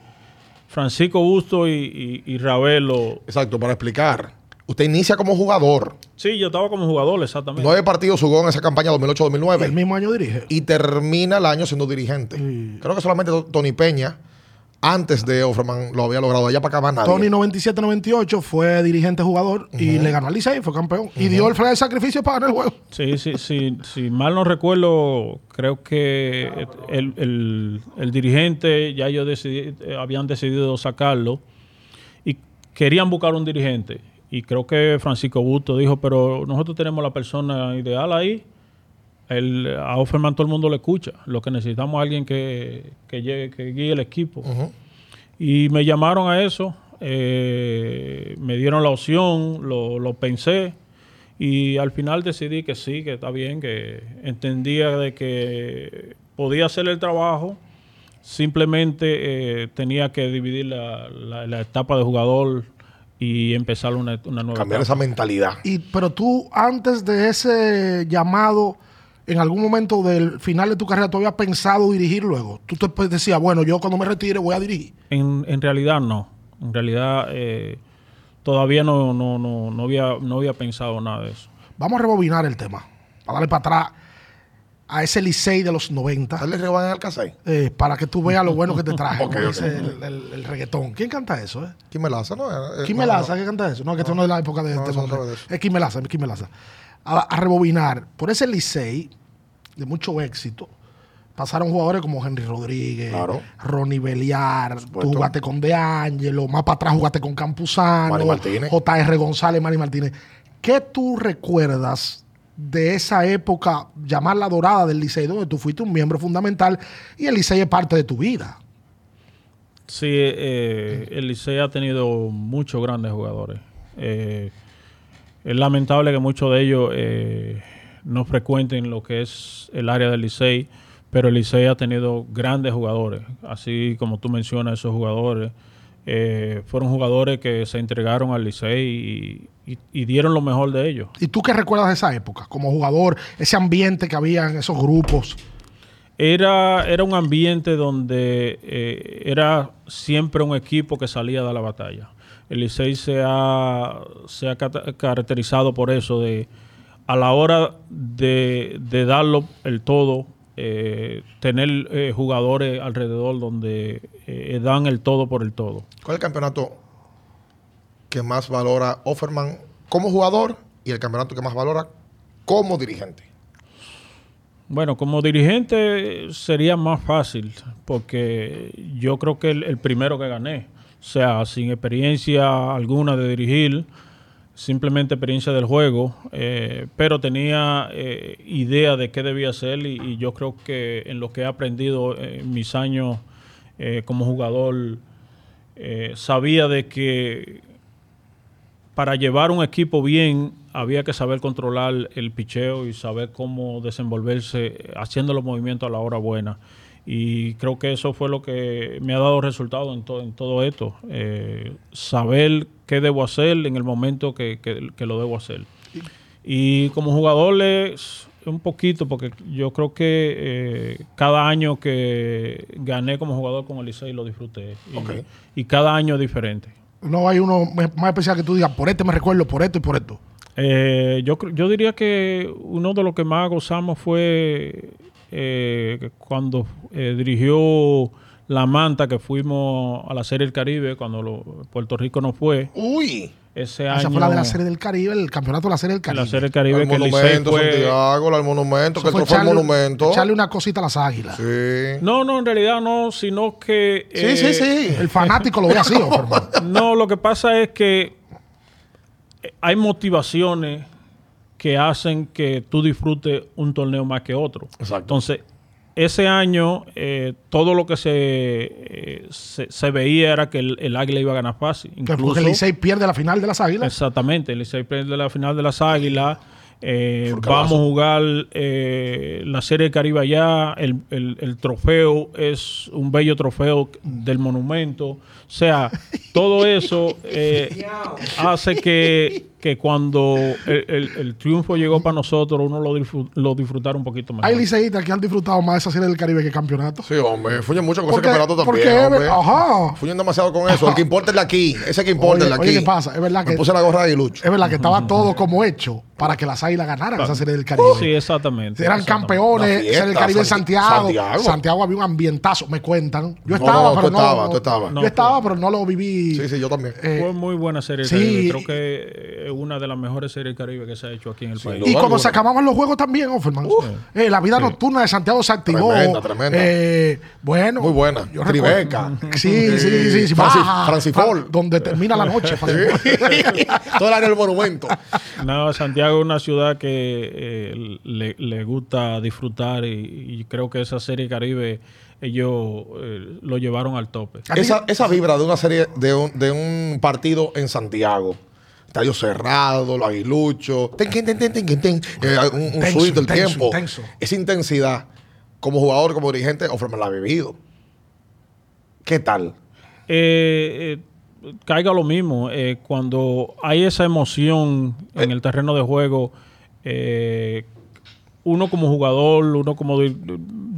Francisco Busto y, y- y Ravelo. Exacto, para explicar. Usted inicia como jugador. Sí, yo estaba como jugador, exactamente. Nueve partidos jugó en esa campaña El 2008-2009 mismo año dirige. y termina el año siendo dirigente. Creo que solamente Tony Peña, antes de Offerman, lo había logrado. Allá para acá más nadie. Tony 97-98 fue dirigente jugador y le ganó al Licey, fue campeón. Y dio el flag de sacrificio para ganar el juego. Sí, sí, sí, si mal no recuerdo, creo que el, el- el dirigente, ya ellos decidí- eh, habían decidido sacarlo y querían buscar un dirigente. Y creo que Francisco Busto dijo, pero nosotros tenemos la persona ideal ahí. El, a Offerman todo el mundo le escucha. Lo que necesitamos es alguien que, que, llegue- que guíe el equipo. Y me llamaron a eso, eh, me dieron la opción, lo, lo pensé y al final decidí que sí, que está bien, que entendía de que podía hacer el trabajo, simplemente eh, tenía que dividir la, la- la etapa de jugador y empezar una, una nueva Cambiar esa mentalidad. Y, pero tú, antes de ese llamado, en algún momento del final de tu carrera, ¿tú habías pensado dirigir luego? Tú te pues, decías, bueno, yo cuando me retire voy a dirigir. En, en realidad no, en realidad eh, todavía no, no, no, no, había, no había pensado nada de eso. Vamos a rebobinar el tema, para darle para atrás a ese Licey de los 90, Dale reban al Alcacay. eh, para que tú veas lo bueno que te traje. Ok, como ok. dice el, el- el reggaetón. ¿Quién canta eso? Eh? ¿Quién me la hace? No, eh, ¿Quién no, me no. canta eso? No, que esto no es de la época de No, este no. Es Kim Melaza, es Kim Melaza. A, a rebobinar, por ese Licey de mucho éxito, pasaron jugadores como Henry Rodríguez, Claro. Ronnie Beliar, tú jugaste con De Angelo, más para atrás jugaste con Campuzano. JR González, Manny Martínez. ¿Qué tú recuerdas de esa época, llamarla dorada del Licey, donde tú fuiste un miembro fundamental y el Licey es parte de tu vida? Sí, eh, el Licey ha tenido muchos grandes jugadores. Eh, es lamentable que muchos de ellos eh, no frecuenten lo que es el área del Licey, pero el Licey ha tenido grandes jugadores. Así como tú mencionas, esos jugadores eh, fueron jugadores que se entregaron al Licey y, y- y dieron lo mejor de ellos. ¿Y tú qué recuerdas de esa época como jugador, ese ambiente que había en esos grupos? Era, era un ambiente donde eh, era siempre un equipo que salía de la batalla. El Licey se ha, se ha caracterizado por eso, de a la hora de, de darlo el todo, eh, tener eh, jugadores alrededor donde eh, dan el todo por el todo. ¿Cuál es el campeonato que más valora Offerman como jugador y el campeonato que más valora como dirigente? Bueno, como dirigente sería más fácil, porque yo creo que el, el primero que gané, sea, sin experiencia alguna de dirigir, simplemente experiencia del juego, eh, pero tenía eh, idea de qué debía hacer y, yo creo que en lo que he aprendido en mis años eh, como jugador, sabía de que para llevar un equipo bien había que saber controlar el picheo y saber cómo desenvolverse haciendo los movimientos a la hora buena. Y creo que eso fue lo que me ha dado resultado en, to- en todo esto. Eh, saber qué debo hacer en el momento que, que- que lo debo hacer. Y como jugador es un poquito, porque yo creo que eh, cada año que gané como jugador con el Licey lo disfruté. Y, cada año es diferente. No hay uno más especial que tú digas, por este me recuerdo, por esto y por esto. Eh, yo, yo diría que uno de los que más gozamos fue eh, que cuando eh, dirigió la manta que fuimos a la Serie del Caribe, cuando lo- Puerto Rico no fue. Uy, Ese año. Esa fue la de la Serie del Caribe, el campeonato de la Serie del Caribe. la Serie del Caribe el que monumento, fue. Santiago, el monumento, que el fue trofeo echarle- monumento. Echarle una cosita a las águilas. Sí. No, no, en realidad no, sino que. Sí, eh, sí, sí. El fanático lo ve así. No, lo que pasa es que hay motivaciones que hacen que tú disfrutes un torneo más que otro. Exacto. Entonces, ese año, eh, todo lo que se, eh, se, se veía era que el, el Águila iba a ganar fácil. Que Incluso, el Licey pierde la final de las águilas. exactamente, el Licey pierde la final de las Águilas. Eh, vamos a jugar eh, la Serie del Caribe allá. El, el- el trofeo es un bello trofeo del monumento. O sea, todo eso eh, hace que, que cuando el, el- el triunfo llegó para nosotros, uno lo, disfrut- lo disfrutara un poquito más. Hay liceístas que han disfrutado más de esa serie del Caribe que campeonato. Sí, hombre, fuñen mucho con ese campeonato también. porque ajá. Fuñen demasiado con eso. El que importa es el de aquí. Ese que importa es el de aquí. oye, ¿qué pasa? Es verdad Me que- puse la gorra de Lucho. Es verdad que estaba todo como hecho para que las águilas ganaran esa serie del Caribe. Sí, exactamente. Eran exactamente. campeones, fiesta, serie del Caribe en Santi- Santiago. Santiago. Santiago. había un ambientazo, me cuentan. Yo estaba, no, pero tú no. estabas, no- tú estabas. Yo estaba, pero no lo viví. Sí, sí, yo también. Eh, Fue muy buena serie del sí. Caribe. Creo que es una de las mejores series Caribe que se ha hecho aquí en el país. Y cuando se acababan los juegos también, Offerman. Eh, la vida nocturna de Santiago se activó. Tremenda, tremenda. Eh, bueno. Muy buena. yo Tribeca. Sí, sí, sí. sí. Francis- Baja, Francifol. Fra- Donde termina la noche. Todo el año el monumento. No, Santiago es una ciudad que eh, le, le gusta disfrutar y, y creo que esa serie Caribe ellos eh, lo llevaron al tope. Esa, esa vibra de una serie, de un, de un partido en Santiago. Estadio cerrado, los aguiluchos, ten, ten, ten, ten, ten, ten, eh, un, un del intenso, tiempo. intenso. Esa intensidad, como jugador, como dirigente, Offerman la ha vivido. ¿Qué tal? Eh, eh, caiga lo mismo, eh, cuando hay esa emoción en el terreno de juego, eh, uno como jugador, uno como, di-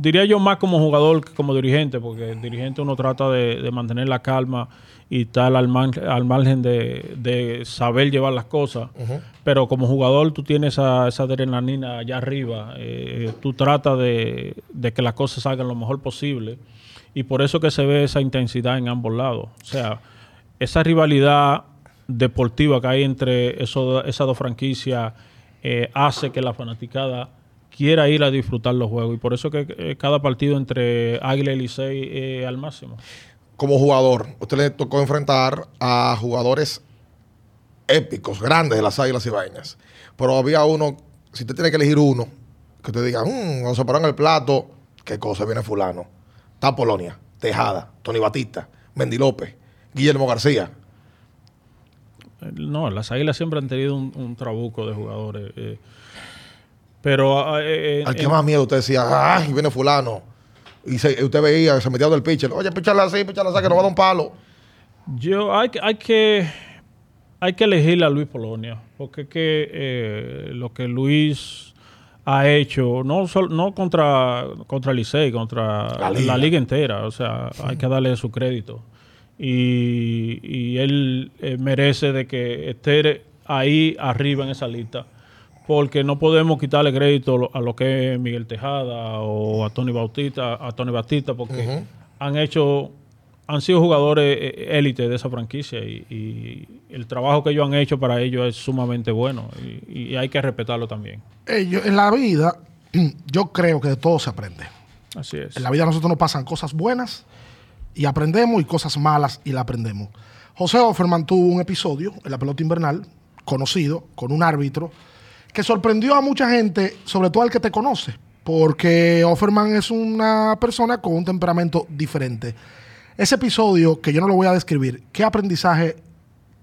diría yo más como jugador que como dirigente, porque el dirigente uno trata de, de mantener la calma y estar al, man- al margen de, de saber llevar las cosas, pero como jugador tú tienes esa, esa adrenalina allá arriba, eh, tú tratas de, de que las cosas salgan lo mejor posible y por eso que se ve esa intensidad en ambos lados. O sea, esa rivalidad deportiva que hay entre eso- esas dos franquicias eh, hace que la fanaticada quiera ir a disfrutar los juegos y por eso que eh, cada partido entre Águila y Licey es al máximo. Como jugador, usted le tocó enfrentar a jugadores épicos, grandes de las águilas ibaeñas. Pero había uno, si usted tiene que elegir uno, que usted diga, mmm, cuando se paró en el plato, qué cosa viene fulano. Está Polonia, Tejada, Tony Batista, Mendy López, Guillermo García. No, las Águilas siempre han tenido un, un trabuco de jugadores. eh, pero eh, eh, Al que más miedo usted decía, ay, viene fulano. Y se- usted veía, se metía del pitcher. Oye, píchale así, píchale así, que no va a dar un palo. Yo hay, que- hay que hay que elegir a Luis Polonia, porque es que eh, lo que Luis ha hecho, no sol- no contra contra Licey, contra La la liga. liga, entera, o sea, hay que darle su crédito. Y, y él eh, merece de que esté ahí arriba en esa lista, porque no podemos quitarle crédito a lo que es Miguel Tejada o a Tony Bautista, a Tony Batista, porque han hecho han sido jugadores eh, élite de esa franquicia y, y el trabajo que ellos han hecho para ellos es sumamente bueno y, y hay que respetarlo también. Eh, yo- en la vida, yo creo que de todo se aprende. Así es. En la vida a nosotros nos pasan cosas buenas y aprendemos y cosas malas y la aprendemos. José Offerman tuvo un episodio en la pelota invernal, conocido, con un árbitro, que sorprendió a mucha gente, sobre todo al que te conoce, porque Offerman es una persona con un temperamento diferente. Ese episodio, que yo no lo voy a describir, ¿qué aprendizaje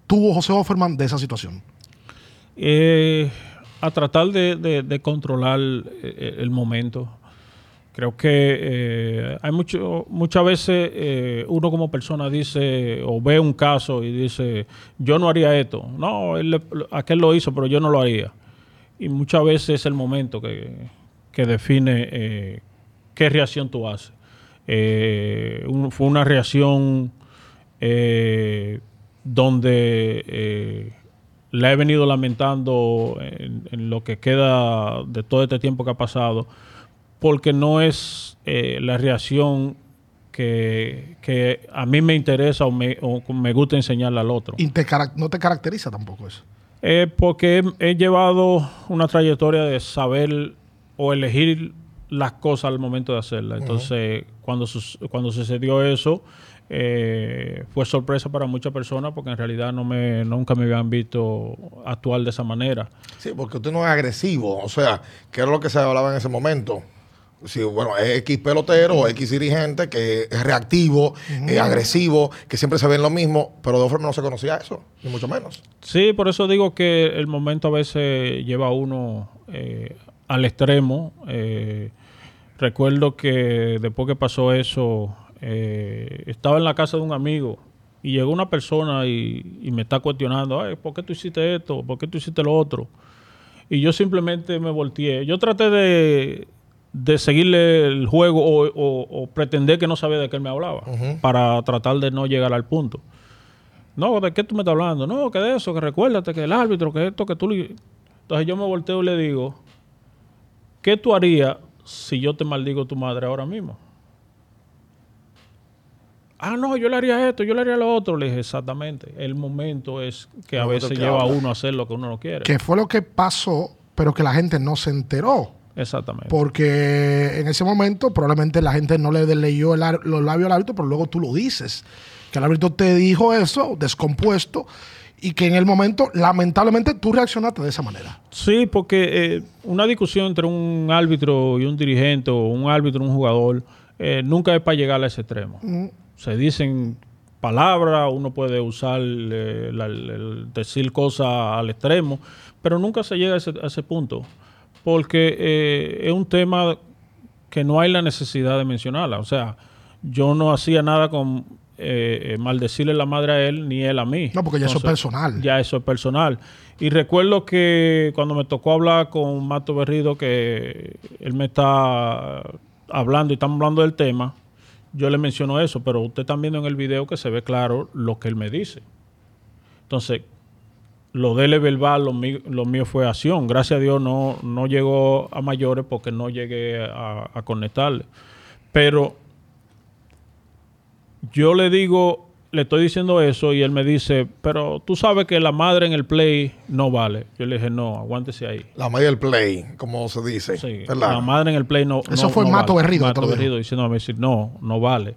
tuvo José Offerman de esa situación? Eh, a tratar de, controlar eh, el momento. Creo que eh, hay mucho, muchas veces eh, uno como persona dice o ve un caso y dice, yo no haría esto. No, él, aquel lo hizo, pero yo no lo haría. Y muchas veces es el momento que, que define eh, qué reacción tú haces. Eh, fue una reacción eh, donde eh, la he venido lamentando en, lo que queda de todo este tiempo que ha pasado, porque no es la reacción que, que a mí me interesa o me, o me gusta enseñarle al otro. Y no te caracteriza tampoco eso. Eh, porque he, he llevado una trayectoria de saber o elegir las cosas al momento de hacerlas. Entonces, cuando, sus- cuando sucedió eso, eh, fue sorpresa para muchas personas porque en realidad no me, nunca me habían visto actuar de esa manera. Sí, porque usted no es agresivo. O sea, que era lo que se hablaba en ese momento. Si, bueno, es X pelotero o X dirigente que es reactivo, es agresivo, que siempre se ve en lo mismo, pero de Offerman no se conocía eso, ni mucho menos. Sí, por eso digo que el momento a veces lleva a uno eh, al extremo. Eh, recuerdo que después que pasó eso, eh, estaba en la casa de un amigo y llegó una persona y, y me está cuestionando, Ay, ¿por qué tú hiciste esto? ¿Por qué tú hiciste lo otro? Y yo simplemente me volteé. Yo traté de, de seguirle el juego o, o- o pretender que no sabía de qué él me hablaba para tratar de no llegar al punto. No, ¿de qué tú me estás hablando? No, que de eso, que recuérdate que el árbitro, que esto, que tú... le-". Entonces yo me volteo y le digo, ¿qué tú harías si yo te maldigo tu madre ahora mismo? Ah, no, yo le haría esto, yo le haría lo otro. Le dije, exactamente. El momento es que a veces que lleva a uno a hacer lo que uno no quiere. Que fue lo que pasó, pero que la gente no se enteró. Exactamente. Porque en ese momento probablemente la gente no le leyó el los labios al árbitro, pero luego tú lo dices. Que el árbitro te dijo eso, descompuesto, y que en el momento, lamentablemente, tú reaccionaste de esa manera. Sí, porque eh, una discusión entre un árbitro y un dirigente o un árbitro y un jugador eh, nunca es para llegar a ese extremo. Se dicen palabras, uno puede usar, eh, la- el- el decir cosas al extremo, pero nunca se llega a ese, a ese punto, porque eh, es un tema que no hay la necesidad de mencionarla. O sea, yo no hacía nada con eh, eh, maldecirle la madre a él ni él a mí. No, porque ya eso es personal. Ya eso es personal. Y recuerdo que cuando me tocó hablar con Mato Berrido, que él me está hablando y estamos hablando del tema, yo le menciono eso, pero usted está viendo en el video que se ve claro lo que él me dice. Entonces, lo de verbal, lo mío, lo mío fue acción. Gracias a Dios no, no llegó a mayores porque no llegué a, a conectarle. Pero yo le digo, le estoy diciendo eso y él me dice, pero tú sabes que la madre en el play no vale. Yo le dije, no, aguántese ahí. La madre del play, como se dice. La madre en el play no. Eso no- fue no Mato vale. Berrido, Mato. Berrido diciéndome no, no vale.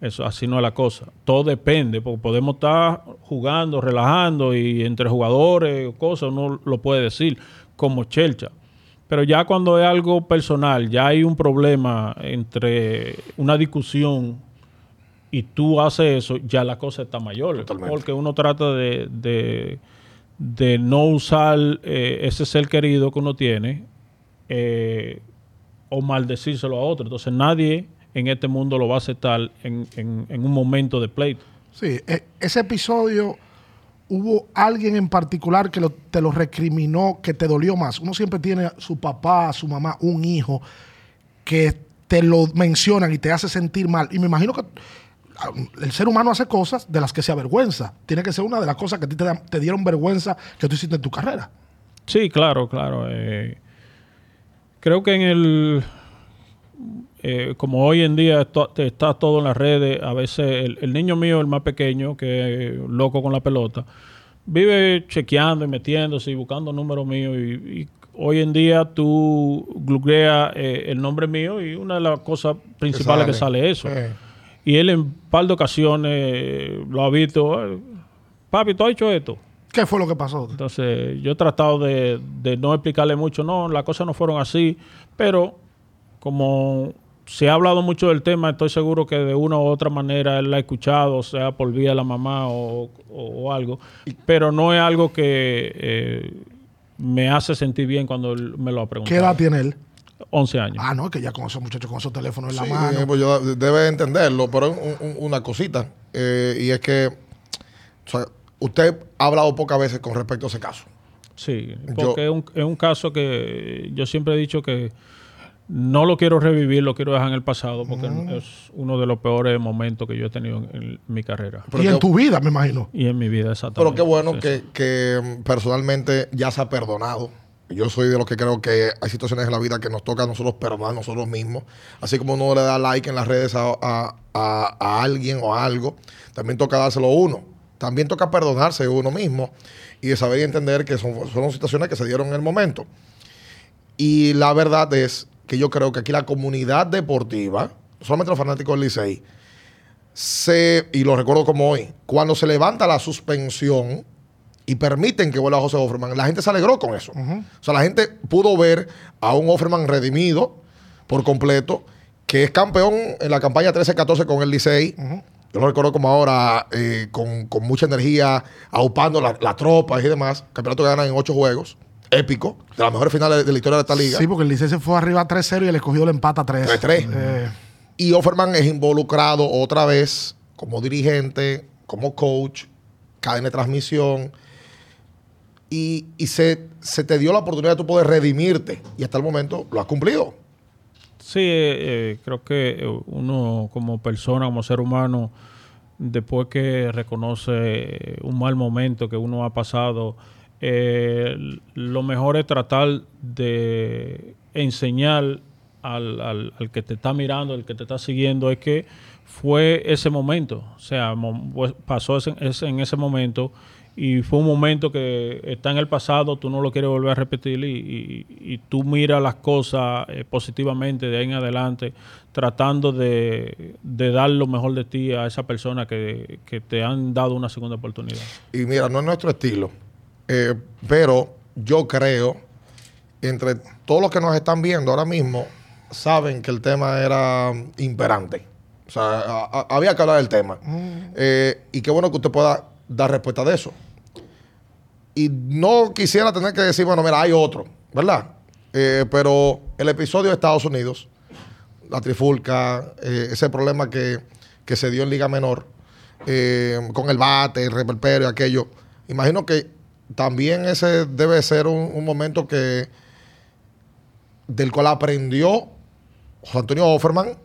Eso así no es la cosa. Todo depende, porque podemos estar jugando, relajando y entre jugadores o cosas uno lo puede decir como chelcha. Pero ya cuando es algo personal, ya hay un problema entre una discusión y tú haces eso, ya la cosa está mayor. Totalmente. Porque uno trata de, de, de no usar eh, ese ser querido que uno tiene eh, o maldecírselo a otro. Entonces nadie en este mundo lo va a aceptar en, en- en un momento de pleito. Sí, e- ese episodio, ¿hubo alguien en particular que lo- te lo recriminó, que te dolió más? Uno siempre tiene a su papá, a su mamá, un hijo que te lo mencionan y te hace sentir mal. Y me imagino que ah, el ser humano hace cosas de las que se avergüenza. Tiene que ser una de las cosas que a ti te dieron vergüenza que tú hiciste en tu carrera. Sí, claro, claro. eh, creo que en el... eh, como hoy en día to- está todo en las redes, a veces el, el niño mío, el más pequeño, que es loco con la pelota, vive chequeando y metiéndose y buscando números míos. Y, y hoy en día tú googleas eh, el nombre mío y una de las cosas principales que sale. sale, eso. Eh. Y él en un par de ocasiones lo ha visto. "Ay, Papi, ¿tú has hecho esto? ¿Qué fue lo que pasó? Entonces, yo he tratado de, de no explicarle mucho, no, las cosas no fueron así, pero como se ha hablado mucho del tema, estoy seguro que de una u otra manera él la ha escuchado, sea por vía de la mamá o, o- o algo, pero no es algo que eh, me hace sentir bien cuando él me lo ha preguntado. ¿Qué edad tiene él? 11 años. Ah, no, que ya con esos muchachos con esos teléfonos en la mano. eh, pues yo- debe entenderlo, pero un- un- una cosita, eh, y es que o sea, usted ha hablado pocas veces con respecto a ese caso. Sí, Yo- porque es, un, es un caso que yo siempre he dicho que no lo quiero revivir, lo quiero dejar en el pasado, porque es uno de los peores momentos que yo he tenido en, en mi carrera Pero y en qué- tu vida, me imagino. y en mi vida, exactamente. Pero qué bueno Sí, que, sí. que, mm, personalmente ya se ha perdonado. Yo soy de los que creo que hay situaciones en la vida que nos toca a nosotros perdonar a nosotros mismos. Así como uno le da like en las redes a, a- a- a alguien o a algo, también toca dárselo a uno. También toca perdonarse uno mismo y de saber y entender que son, fueron situaciones que se dieron en el momento. Y la verdad es que yo creo que aquí la comunidad deportiva, solamente los fanáticos del Licey, se, y lo recuerdo como hoy, cuando se levanta la suspensión y permiten que vuelva José Offerman, la gente se alegró con eso. O sea, la gente pudo ver a un Offerman redimido, por completo, que es campeón en la campaña 13-14 con el Licey. Yo lo recuerdo como ahora, eh, con, con mucha energía, aupando la, la tropa y demás. Campeonato que ganan en ocho juegos. Épico. De las mejores finales de la historia de esta liga. Sí, porque el Licey se fue arriba 3-0 y el escogido le empata 3. 3-3. Eh, Y Offerman es involucrado otra vez como dirigente, como coach, cadena de transmisión. Y, y se, se te dio la oportunidad de tú poder redimirte. Y hasta el momento lo has cumplido. Sí, eh, eh, creo que uno como persona, como ser humano, después que reconoce un mal momento que uno ha pasado, eh, lo mejor es tratar de enseñar al, al- al que te está mirando, al que te está siguiendo, es que fue ese momento, o sea, pues, pasó ese- en ese momento y fue un momento que está en el pasado, tú no lo quieres volver a repetir y, y- y tú miras las cosas eh, positivamente de ahí en adelante, tratando de, de dar lo mejor de ti a esa persona que, que te han dado una segunda oportunidad. Y mira, no es nuestro estilo. Eh, pero yo creo, entre todos los que nos están viendo ahora mismo, saben que el tema era imperante. O sea, a- a- había que hablar del tema. Eh, y qué bueno que usted pueda dar respuesta de eso. Y no quisiera tener que decir, bueno, mira, hay otro, ¿verdad? Eh, pero el episodio de Estados Unidos, la trifulca, eh, ese problema que, que se dio en Liga Menor, con el bate, el reperperio y aquello, imagino que también ese debe ser un, un momento que del cual aprendió José Antonio Offerman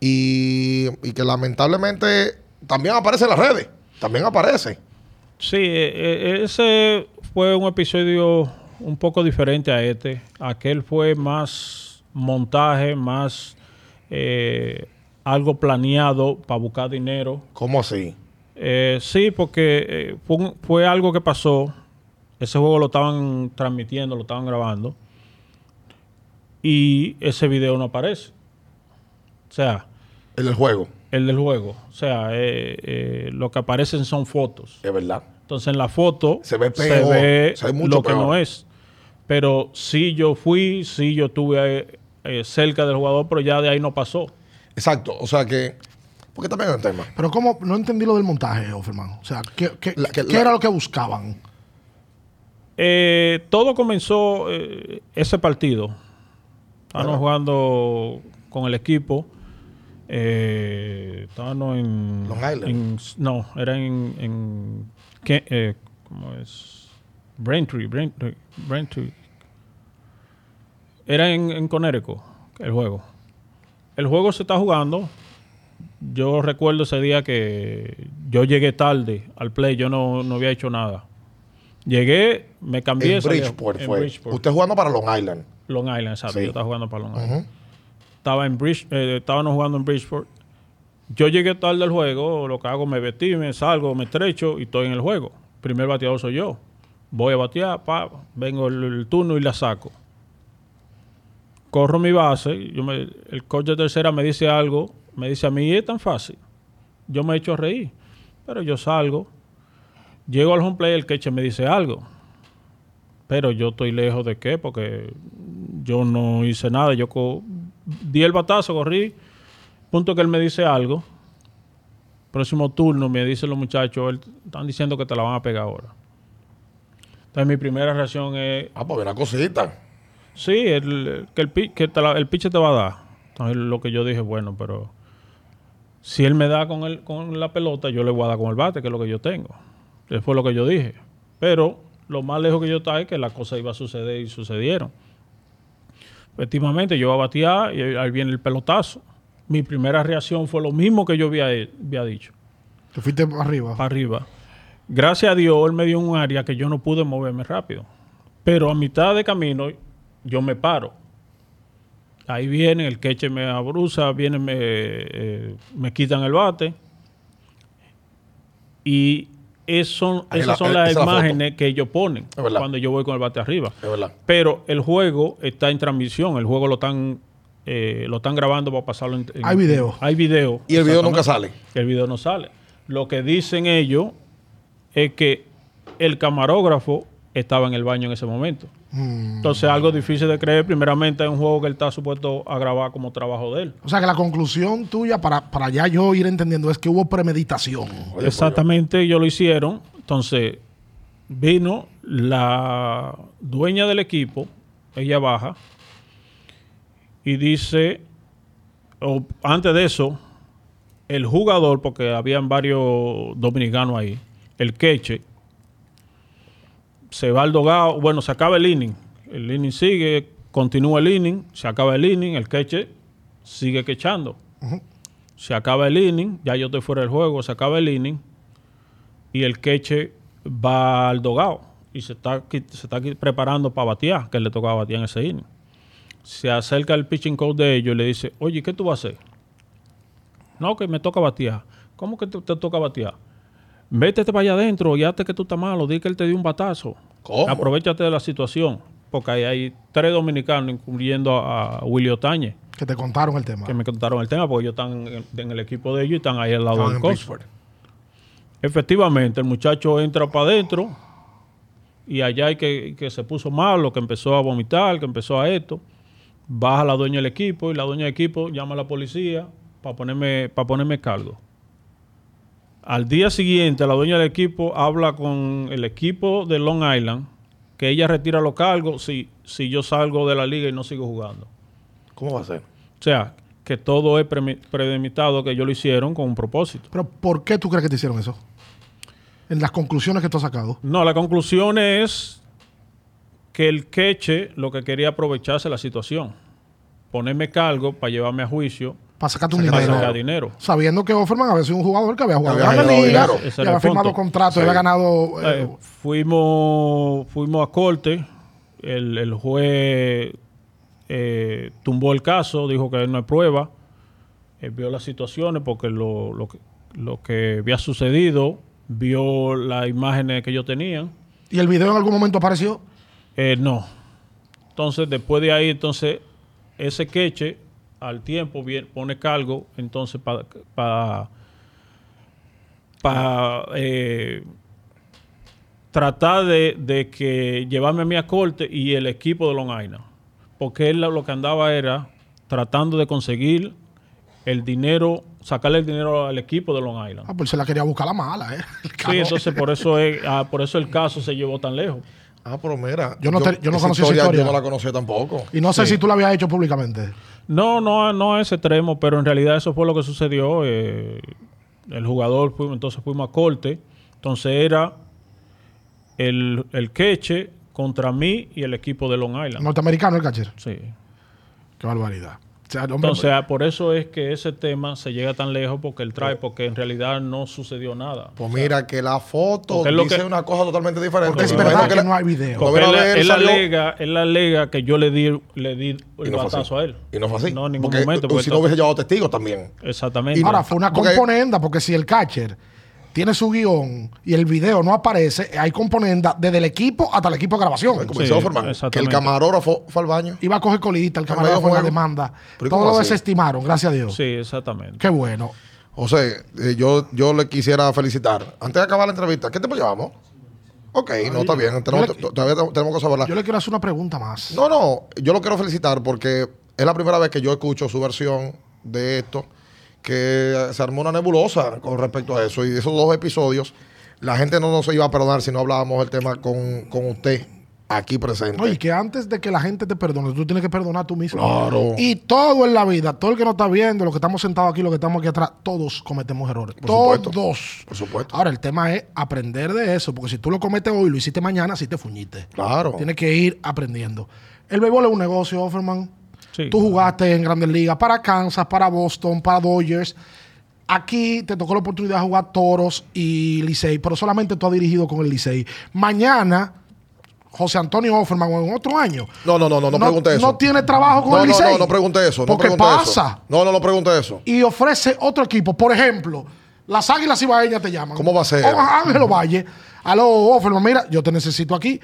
y, y que lamentablemente también aparece en las redes, también aparece. Sí, eh, eh, ese fue un episodio un poco diferente a este. Aquel fue más montaje, más eh, algo planeado para buscar dinero. ¿Cómo así? Eh, sí, porque eh, fue algo que pasó. Ese juego lo estaban transmitiendo, lo estaban grabando. Y ese video no aparece. O sea, El del juego, el del juego. O sea, eh, eh, lo que aparecen son fotos. es verdad. Entonces en la foto Se ve peor, ve se ve mucho lo que peor. no es. Pero sí yo fui, sí yo estuve eh, eh, cerca del jugador, pero ya de ahí no pasó. Exacto, o sea que, porque también es un tema. pero como no entendí lo del montaje, Offerman. O sea, ¿qué, qué- La- que qué la- era lo que buscaban? Eh, todo comenzó eh, ese partido. Estábamos jugando con el equipo. Eh, estábamos en. Long Island. en- no, era en. en. Eh, ¿Cómo es? Braintree, Braintree, Braintree. Era en, en Connecticut el juego. El juego se está jugando. Yo recuerdo ese día que yo llegué tarde al play. Yo no, no había hecho nada. Llegué, me cambié. En salí- Bridgeport en fue. Bridgeport. Usted jugando para Long Island. Long Island, exacto. Sí. Yo estaba jugando para Long Island. Estaba en Bridge, eh, estábamos jugando en Bridgeport. Yo llegué tarde al juego, lo que hago me vestí, me salgo, me estrecho y estoy en el juego. Primer bateador soy yo. Voy a batear, pa, vengo el, el turno y la saco. Corro mi base, yo me- el coach de tercera me dice algo, me dice a mí es tan fácil. Yo me echo a reír, pero yo salgo, llego al home play, el catcher me dice algo. Pero yo estoy lejos de qué, porque yo no hice nada. Yo di el batazo, corrí, punto que él me dice algo. Próximo turno me dicen los muchachos, él- están diciendo que te la van a pegar ahora. Entonces mi primera reacción es, Ah, pues una cosita. sí, el, que, el, que te la- el pitcher te va a dar. Entonces lo que yo dije, bueno, pero si él me da con, el, con la pelota, yo le voy a dar con el bate, que es lo que yo tengo. Eso fue lo que yo dije. Pero lo más lejos que yo estaba es que la cosa iba a suceder y sucedieron. Efectivamente, yo iba a batear y ahí viene el pelotazo. Mi primera reacción fue lo mismo que yo había, había dicho, Te fuiste para arriba. para arriba. Gracias a Dios, él me dio un área que yo no pude moverme rápido. Pero a mitad de camino, yo me paro. Ahí viene, el queche me abruza, viene, me, eh, me quitan el bate. Y esas la- son esa las la imágenes que ellos ponen cuando yo voy con el bate arriba. Pero el juego está en transmisión, el juego lo están, eh, lo están grabando para pasarlo en, en- Hay video. Hay video. Y el video nunca sale. El video no sale. Lo que dicen ellos es que el camarógrafo estaba en el baño en ese momento. Entonces, algo difícil de creer. Primeramente, es un juego que él está supuesto a grabar como trabajo de él. O sea que la conclusión tuya, para, para ya yo ir entendiendo, es que hubo premeditación. Exactamente, ellos lo hicieron. Entonces, vino la dueña del equipo, ella baja, y dice, o antes de eso, el jugador, porque habían varios dominicanos ahí, el queche, se va al dogado, bueno, se acaba el inning, el inning sigue, continúa el inning, se acaba el inning, el queche sigue quechando. Se acaba el inning, ya yo estoy fuera del juego, se acaba el inning y el queche va al dogado y se está, se está preparando para batear, que le tocaba batear en ese inning. Se acerca el pitching coach de ellos y le dice, oye, ¿qué tú vas a hacer? No, que me toca batear. ¿Cómo que te, te toca batear? Métete para allá adentro y hazte que tú estás malo, di que él te dio un batazo. ¿Cómo? Aprovechate de la situación, porque ahí hay tres dominicanos, incluyendo a, a Willy Otañez, Que te contaron el tema. que me contaron el tema, porque ellos están en, en el equipo de ellos y están ahí al lado del en coach. Efectivamente, el muchacho entra para adentro y allá hay que, que se puso malo, que empezó a vomitar, que empezó a esto. Baja la dueña del equipo y la dueña del equipo llama a la policía para ponerme, para ponerme cargo. Al día siguiente, la dueña del equipo habla con el equipo de Long Island que ella retira los cargos si, si yo salgo de la liga y no sigo jugando. ¿Cómo va a ser? O sea, que todo es premeditado, que ellos lo hicieron con un propósito. Pero ¿por qué tú crees que te hicieron eso? En las conclusiones que tú has sacado. No, la conclusión es que el queche lo que quería aprovecharse la situación. Ponerme cargo para llevarme a juicio Para sacarte un para dinero. sacar dinero. Sabiendo que Offerman había sido un jugador que había jugado en la liga, era había firmado contrato, Sí. había ganado. eh, Eh, fuimos, fuimos a corte, el, el juez eh, tumbó el caso, dijo que no hay prueba, eh, vio las situaciones porque lo, lo, que, lo que había sucedido, vio las imágenes que ellos tenían. y el video en algún momento apareció. Eh, no. Entonces, después de ahí, entonces, ese queche al tiempo viene, pone cargo, entonces, para para tratar de, de que llevarme a mí a corte y el equipo de Long Island. Porque él lo que andaba era tratando de conseguir el dinero, sacarle el dinero al equipo de Long Island. Ah, pues se la quería buscar la mala, ¿eh? Sí, entonces por eso es, ah, por eso el caso se llevó tan lejos. Ah, pero mira. Yo no te- yo no esa conocí esa Yo historia. no la conocía tampoco. Y no sé Sí. si tú lo habías hecho públicamente. No, no, no a ese extremo, pero en realidad eso fue lo que sucedió. eh, el jugador, fuimos, entonces fuimos a corte. Entonces era el, el queche contra mí y el equipo de Long Island. Norteamericano el catcher. Sí. Qué barbaridad. O sea, el hombre- Entonces, ah, por eso es que ese tema se llega tan lejos porque él trae, porque en realidad no sucedió nada. Pues mira que la foto es lo dice que- una cosa totalmente diferente. porque es verdad que, la- no hay video. Porque- Porque él, Gobernador él salió- alega, él alega que yo le di, le di Y el no batazo a él. Y no fue así. No, en ningún porque, momento. porque si no hubiese llevado testigos también. Exactamente. Ahora, fue una Porque- componenda, porque si el catcher tiene su guion y el video no aparece, hay componenda desde el equipo hasta el equipo de grabación. Que el camarógrafo fue al baño. Iba a coger colita, el camarógrafo en la demanda. Pero ¿y Todo lo desestimaron, gracias a Dios. Sí, exactamente. Qué bueno. José, eh, yo, yo le quisiera felicitar. Antes de acabar la entrevista, ¿qué tiempo llevamos? Ok, no está bien. Tenemos, le- todavía tenemos- que saberla. Yo le quiero hacer una pregunta más. No, no, yo lo quiero felicitar porque es la primera vez que yo escucho su versión de esto, que se armó una nebulosa con respecto a eso. Y esos dos episodios, la gente no nos iba a perdonar si no hablábamos el tema con, con usted aquí presente. Oye, que antes de que la gente te perdone, tú tienes que perdonar tú mismo. Claro. Y todo en la vida, todo el que nos está viendo, los que estamos sentados aquí, los que estamos aquí atrás, todos cometemos errores. Por supuesto. todos. Por supuesto. Ahora, el tema es aprender de eso, porque si tú lo cometes hoy y lo hiciste mañana, sí te fuñiste. Claro. Tienes que ir aprendiendo. El béisbol es un negocio, Offerman. Sí. Tú jugaste en Grandes Ligas para Kansas, para Boston, para Dodgers. Aquí te tocó la oportunidad de jugar Toros y Licey, pero solamente tú has dirigido con el Licey. Mañana, José Antonio Offerman, o en otro año, No, no, no, no, no, pregunte eso. no tiene trabajo con no, el no, Licey. no, no pregunte eso. No Porque pregunte pasa. Eso. No, no, no pregunte eso. y ofrece otro equipo. Por ejemplo, las Águilas Ibaeñas te llaman. ¿Cómo va a ser? O Ángelo Valle. Aló, Offerman, mira, yo te necesito aquí.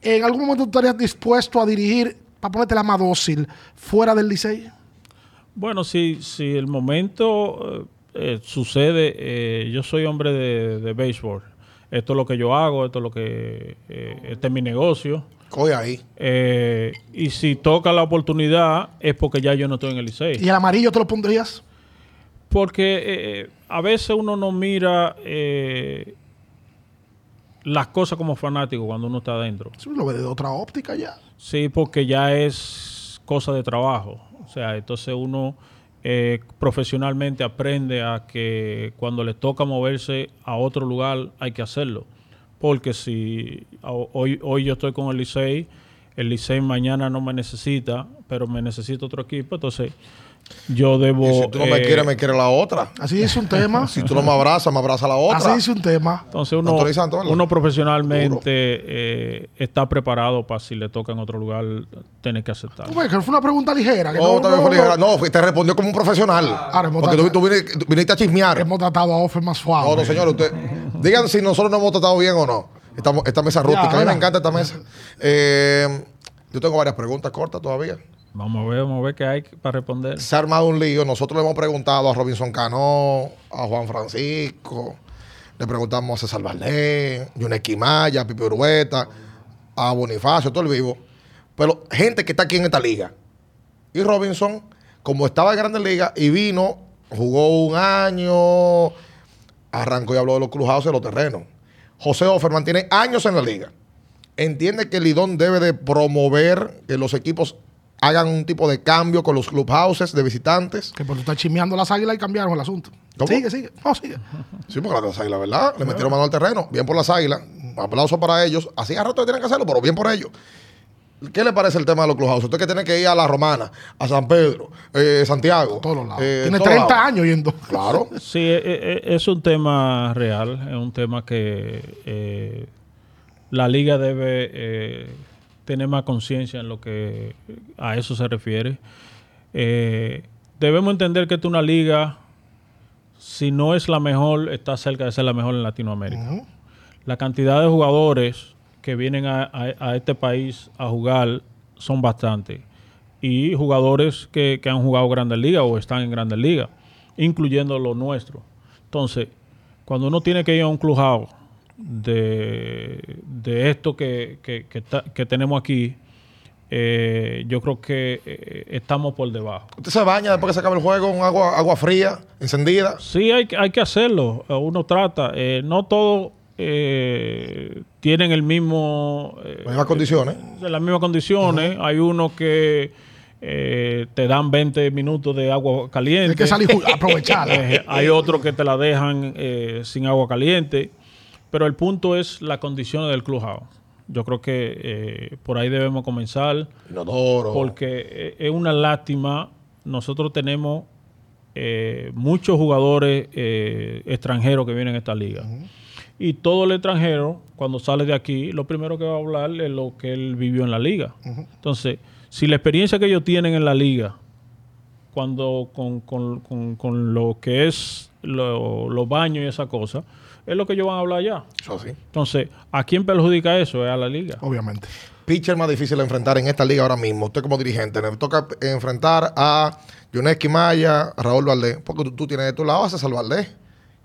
¿En algún momento tú estarías dispuesto a dirigir, para ponerte la más dócil, fuera del Licey? Bueno, si, si el momento eh, eh, sucede, eh, yo soy hombre de, de béisbol. esto es lo que yo hago, esto es lo que, eh, este es mi negocio. Coge ahí. Y si toca la oportunidad es porque ya yo no estoy en el Licey. ¿Y el amarillo te lo pondrías? Porque a veces uno no mira eh, las cosas como fanático cuando uno está adentro. Sí, lo ve de otra óptica ya. Sí, porque ya es cosa de trabajo. O sea, entonces uno eh, profesionalmente aprende a que cuando le toca moverse a otro lugar hay que hacerlo. Porque si hoy, hoy yo estoy con el Licey, el Licey mañana no me necesita, pero me necesita otro equipo, entonces yo debo... Y si tú no me eh, quieres, me quiere la otra. Así dice un tema. Si tú no me abrazas, me abraza la otra. Así dice un tema. Entonces uno, uno profesionalmente eh, está preparado para si le toca en otro lugar, tener que aceptar. Tú ves que fue una pregunta ligera. Que No, no, también no, fue no. ligera. no, te respondió como un profesional. hemos porque tú, tratado- tú viniste, tú viniste a chismear. Hemos tratado a Offer más suave. No, no, señor, usted. Digan si nosotros nos hemos tratado bien o no. Esta, esta mesa rústica. a mí me encanta esta mesa. Eh, yo tengo varias preguntas cortas todavía. Vamos a ver, vamos a ver qué hay para responder. Se ha armado un lío. Nosotros le hemos preguntado a Robinson Cano, a Juan Francisco, le preguntamos a César Valdés, Yuneski Maya, a Pipi Urueta, a Bonifacio, todo el vivo. Pero gente que está aquí en esta liga. Y Robinson, como estaba en Grandes Ligas y vino, jugó un año, arrancó y habló de los clubhouses de los terrenos. José Offerman tiene años en la liga. Entiende que Lidón debe de promover que los equipos hagan un tipo de cambio con los clubhouses de visitantes. Que por tú estás chismeando las águilas y cambiaron el asunto. ¿Cómo? Sigue, sigue. No, sigue. Sí, porque las águilas, ¿verdad? Le metieron mano al terreno. Bien por las águilas. Aplauso para ellos. Así a rato tienen que hacerlo, pero bien por ellos. ¿Qué le parece el tema de los clubhouses? Usted que tiene que ir a La Romana, a San Pedro, eh, Santiago. Todos los lados. eh, Tiene todos 30 lados. años yendo. Claro. Sí, e- e- es un tema real, es un tema que eh, la liga debe eh, tener más conciencia en lo que a eso se refiere. Eh, debemos entender que esta es una liga, si no es la mejor, está cerca de ser la mejor en Latinoamérica. La cantidad de jugadores que vienen a, a- a este país a jugar son bastantes. Y jugadores que, que han jugado Grandes Ligas o están en Grandes Ligas, incluyendo los nuestros. Entonces, cuando uno tiene que ir a un clubhouse de, de esto que, que- que que tenemos aquí, eh, yo creo que eh, estamos por debajo. Usted se baña después que se acaba el juego con agua, agua fría, encendida. Sí, hay, que- hay que hacerlo. Uno trata. eh, no todos tienen el mismo... Las mismas condiciones. las mismas condiciones. Hay unos que eh, te dan 20 minutos de agua caliente. Hay que salir a aprovechar. Eh, hay otros que te la dejan eh, sin agua caliente. Pero el punto es las condiciones del clubhouse. Yo creo que eh, por ahí debemos comenzar. Inodoro. Porque eh, es una lástima. Nosotros tenemos eh, muchos jugadores eh, extranjeros que vienen a esta liga. Y todo el extranjero, cuando sale de aquí, lo primero que va a hablar es lo que él vivió en la liga. Entonces, si la experiencia que ellos tienen en la liga, cuando con, con- con- con lo que es lo- los baños y esa cosa, es lo que ellos van a hablar allá. Eso sí. Entonces, ¿a quién perjudica eso? Es a la liga. Obviamente. Pitcher más difícil de enfrentar en esta liga ahora mismo. Usted como dirigente, le toca enfrentar a Yuneski Maya, a Raúl Valdés. Porque tú, tú tienes de tu lado a César Valdés,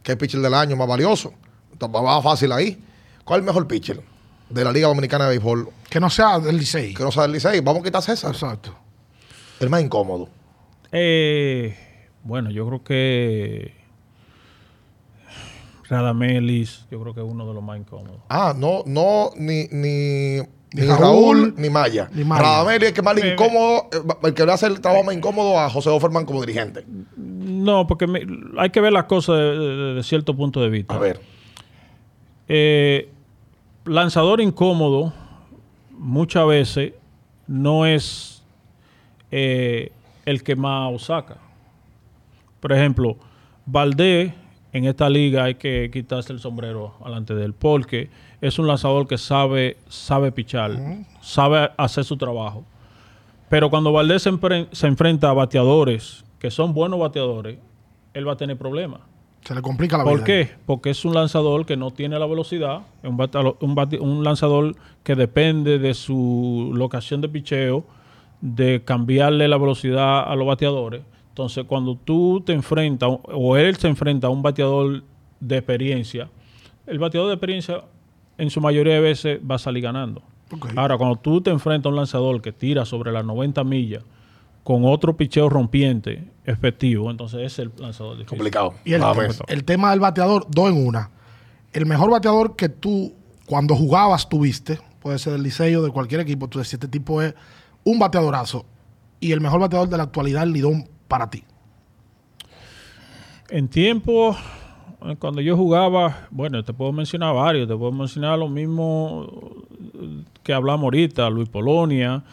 que es pitcher del año más valioso. Entonces, va fácil ahí. ¿Cuál es el mejor pitcher de la Liga Dominicana de Béisbol? Que no sea del Licey. Que no sea el Licey. Vamos a quitar a César. Exacto. El más incómodo. Eh, bueno, yo creo que Radamelis, yo creo que es uno de los más incómodos. Ah, no, no, ni, ni, ni Raúl, Raúl, ni Maya. ni Maya. Radamel es el que más incómodo, eh, el que le hace el trabajo más incómodo a José Offerman como dirigente. No, porque me- hay que ver las cosas de, de- de cierto punto de vista. A ver. Eh, lanzador incómodo muchas veces no es eh, el que más saca. Por ejemplo, Valdés en esta liga hay que quitarse el sombrero delante de él porque es un lanzador que sabe, sabe pichar, sabe hacer su trabajo. Pero cuando Valdés se, enfren- se enfrenta a bateadores que son buenos bateadores, él va a tener problemas. Se le complica la vida. ¿Por qué? Porque es un lanzador que no tiene la velocidad, un lanzador que depende de su locación de picheo, de cambiarle la velocidad a los bateadores. Entonces, cuando tú te enfrentas, o él se enfrenta a un bateador de experiencia, el bateador de experiencia en su mayoría de veces va a salir ganando. Ahora, cuando tú te enfrentas a un lanzador que tira sobre las 90 millas con otro picheo rompiente efectivo, entonces es el lanzador difícil. Complicado. Y el, Nuevamente. el tema del bateador, dos en una. El mejor bateador que tú, cuando jugabas, tuviste, puede ser del liceo, de cualquier equipo, tú decías, este tipo es un bateadorazo. Y el mejor bateador de la actualidad, el Lidón, para ti. En tiempo, eh, cuando yo jugaba, bueno, te puedo mencionar varios, te puedo mencionar lo mismo eh, que hablamos ahorita, Luis Polonia,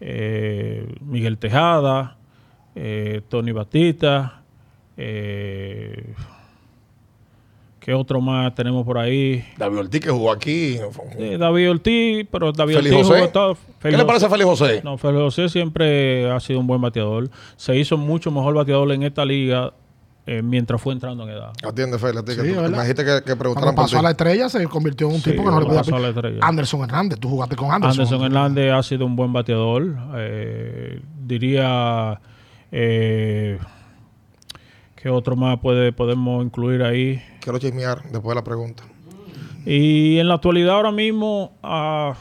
eh, Miguel Tejada, eh, Tony Batista, eh, ¿qué otro más tenemos por ahí? David Ortiz que jugó aquí. David Ortiz, pero David Félix Ortiz José. jugó todo- ¿Qué le parece a José- Félix José? No, Félix José siempre ha sido un buen bateador. Se hizo mucho mejor bateador en esta liga eh, mientras fue entrando en edad. Atiende, Félix. a ti, que Sí, tú- ¿verdad? me dijiste que, que preguntaran por pasó a la estrella, se convirtió en un Sí, tipo que no le podía pasó a la estrella. Anderson Hernández, tú jugaste con Anderson. Anderson Hernández ha sido un buen bateador. eh, diría eh, que otro más puede, podemos incluir ahí. Quiero chismear después de la pregunta. Y en la actualidad ahora mismo, ah,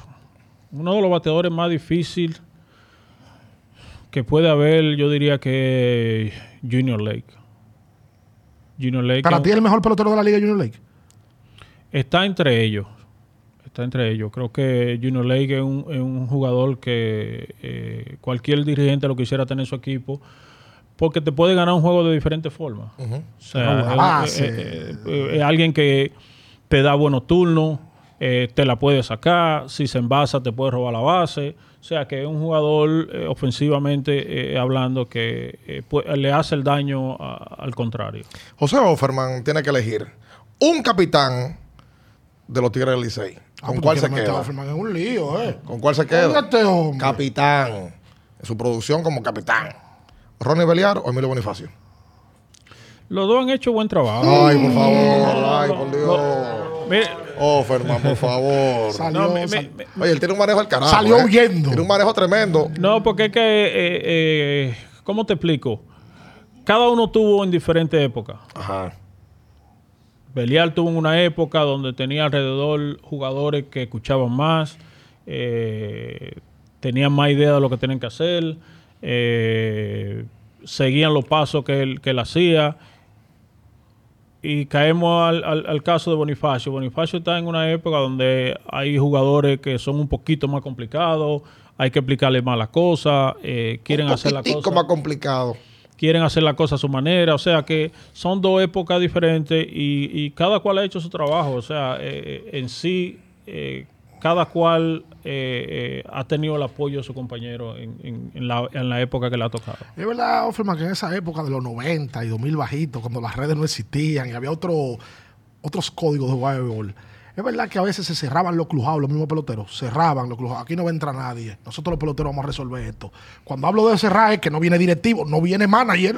uno de los bateadores más difíciles que puede haber, yo diría que Junior Lake. Junior Lake Para es- ti, el mejor pelotero de la Liga Junior Lake. está entre ellos. Está entre ellos. Creo que Junior Lake es un, es un jugador que eh, cualquier dirigente lo quisiera tener en su equipo porque te puede ganar un juego de diferentes formas. O sea, es- es, es- es- es alguien que te da buenos turnos, eh, te la puede sacar, si se envasa te puede robar la base. O sea, que es un jugador eh, ofensivamente eh, hablando que eh, pu- le hace el daño a- al contrario. José Offerman tiene que elegir un capitán de los Tigres del Licey. Ah, ¿Con cuál se queda? Offerman en un lío, ¿eh? ¿Con cuál se queda? este hombre. Capitán. En su producción como capitán. ¿Ronnie Beliar o Emilio Bonifacio? Los dos han hecho buen trabajo. Ay, por favor. Ay, por Dios. Mire, Offerman, por favor. Salió, no, me- sal- me- me- Oye, él tiene un manejo al carajo. Salió ¿eh? huyendo. Tiene un manejo tremendo. no, porque es que, eh, eh, ¿cómo te explico? Cada uno tuvo en diferentes épocas. Ajá. Belial tuvo en una época donde tenía alrededor jugadores que escuchaban más, eh, tenían más idea de lo que tenían que hacer, eh, seguían los pasos que él, que él hacía. Y caemos al, al- al caso de Bonifacio. Bonifacio está en una época donde hay jugadores que son un poquito más complicados, hay que explicarles más las cosas, eh, quieren un hacer la cosa más complicado. quieren hacer la cosa a su manera, o sea que son dos épocas diferentes y, y cada cual ha hecho su trabajo, o sea, eh, en sí, eh, cada cual eh, eh, ha tenido el apoyo de su compañero en, en- en la, en la época que le ha tocado. Es verdad, Offerman, que en esa época de los 90 y 2000 bajitos, cuando las redes no existían y había otro, otros códigos de juego es verdad que a veces se cerraban los clujados, los mismos peloteros, cerraban los clujados. Aquí no va a entrar nadie. Nosotros los peloteros vamos a resolver esto. Cuando hablo de cerrar es que no viene directivo, no viene manager,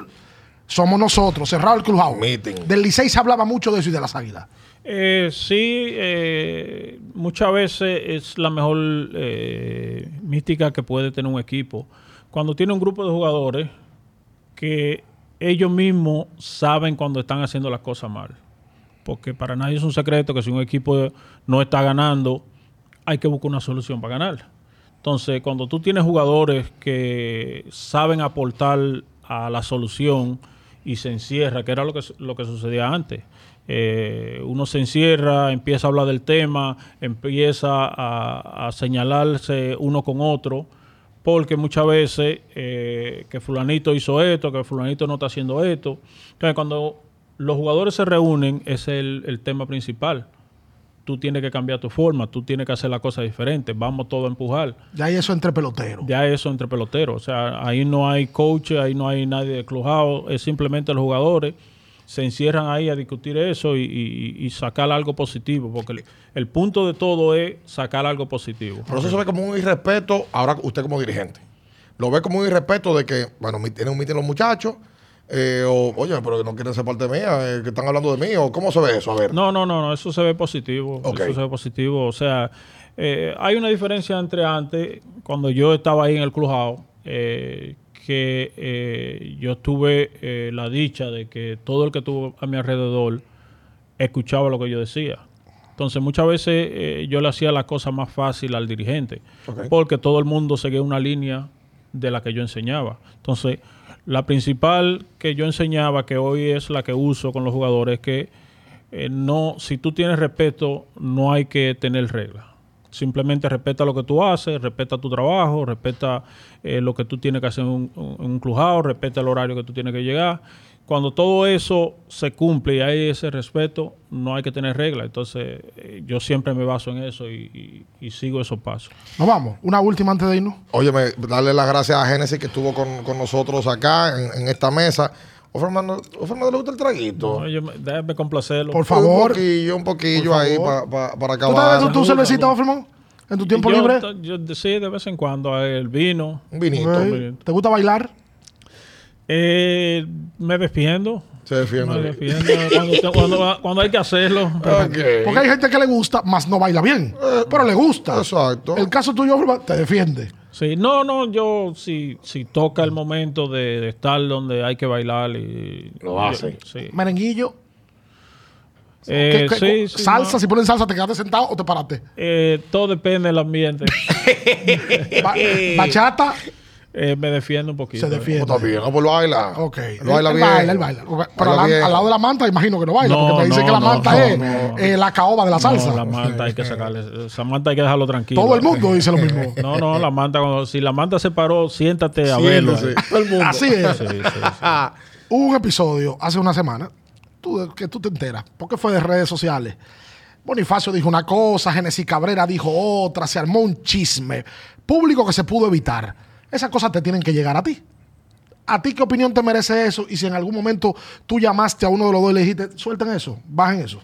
somos nosotros, cerrado el clujado. Meeting. Del Licey se hablaba mucho de eso y de las águilas. Eh, sí, eh, muchas veces es la mejor eh, mística que puede tener un equipo. Cuando tiene un grupo de jugadores que ellos mismos saben cuando están haciendo las cosas mal. Porque para nadie es un secreto que si un equipo no está ganando, hay que buscar una solución para ganar. Entonces, cuando tú tienes jugadores que saben aportar a la solución y se encierra, que era lo que, lo que sucedía antes. Eh, uno se encierra, empieza a hablar del tema, empieza a, a señalarse uno con otro, porque muchas veces eh, que fulanito hizo esto, que fulanito no está haciendo esto. Entonces, cuando los jugadores se reúnen, ese es el, el tema principal. Tú tienes que cambiar tu forma, tú tienes que hacer la cosa diferente, vamos todos a empujar. Ya hay eso entre peloteros. Ya eso entre peloteros. O sea, ahí no hay coach, ahí no hay nadie de clubhouse, es simplemente los jugadores se encierran ahí a discutir eso y, y- y sacar algo positivo, porque el, el punto de todo es sacar algo positivo. Pero eso se ve como un irrespeto, ahora usted como dirigente. Lo ve como un irrespeto de que, bueno, tienen un meeting los muchachos, eh, o, oye, pero que no quieren ser parte mía, eh, que están hablando de mí, o cómo se ve eso, a ver. No, no, no, no, eso se ve positivo. Ok. Eso se ve positivo. O sea, eh, hay una diferencia entre antes, cuando yo estaba ahí en el clubhouse, eh, que eh, yo tuve eh, la dicha de que todo el que estuvo a mi alrededor escuchaba lo que yo decía. Entonces muchas veces eh, yo le hacía la cosa más fácil al dirigente, porque todo el mundo seguía una línea de la que yo enseñaba. Entonces, la principal que yo enseñaba, que hoy es la que uso con los jugadores, es que eh, no, si tú tienes respeto, no hay que tener reglas. Simplemente respeta lo que tú haces, respeta tu trabajo, respeta eh, lo que tú tienes que hacer en un, clubhouse, respeta el horario que tú tienes que llegar. Cuando todo eso se cumple y hay ese respeto, no hay que tener reglas. Entonces, eh, yo siempre me baso en eso y, y- y sigo esos pasos. Nos vamos. Una última antes de irnos. Óyeme, darle las gracias a Génesis que estuvo con, con nosotros acá en, en esta mesa. O Fernando, ¿o Fernando le gusta el traguito? Oye, déjame complacerlo. Por favor. Un poquillo, un poquillo Por ahí pa- pa- para ¿Tú acabar. bebes tu, tu cervecita, Offerman? ¿En tu tiempo yo, libre? yo- sí, de vez en cuando, el vino. Un vinito. ¿Te gusta bailar? Eh, me defiendo. Se defiende. Me defiendo cuando, te- cuando- cuando hay que hacerlo. Porque hay gente que le gusta, más no baila bien. Pero le gusta. Exacto. El caso tuyo, te defiende. Sí, no, no, yo si, si toca el momento de, de estar donde hay que bailar y... Lo yo- hace. Sí. Merenguillo. Eh, ¿Qué- qué- sí, sí, salsa, no. si ponen salsa, ¿te quedaste sentado o te paraste? Eh, todo depende del ambiente. Ba- bachata, Eh, me defiendo un poquito. se defiende. Está bien, no, pues lo baila. Ok. Lo baila él, él bien. baila, él baila. Pero Baila al, bien. al lado de la manta, imagino que no baila. No, porque te dice no, que la manta no, es no. eh, la caoba de la salsa. No, la manta hay que sacarle. Esa manta hay que dejarlo tranquilo. Todo el mundo dice lo mismo. No, no, la manta, cuando, si la manta se paró, siéntate a verlo. Todo el mundo. Así es. Sí, sí, sí. Hubo un episodio hace una semana tú- que tú te enteras, porque fue de redes sociales. Bonifacio dijo una cosa, Genesis Cabrera dijo otra, se armó un chisme público que se pudo evitar. Esas cosas te tienen que llegar a ti. ¿A ti qué opinión te merece eso? Y si en algún momento tú llamaste a uno de los dos y le dijiste, suelten eso, bajen eso.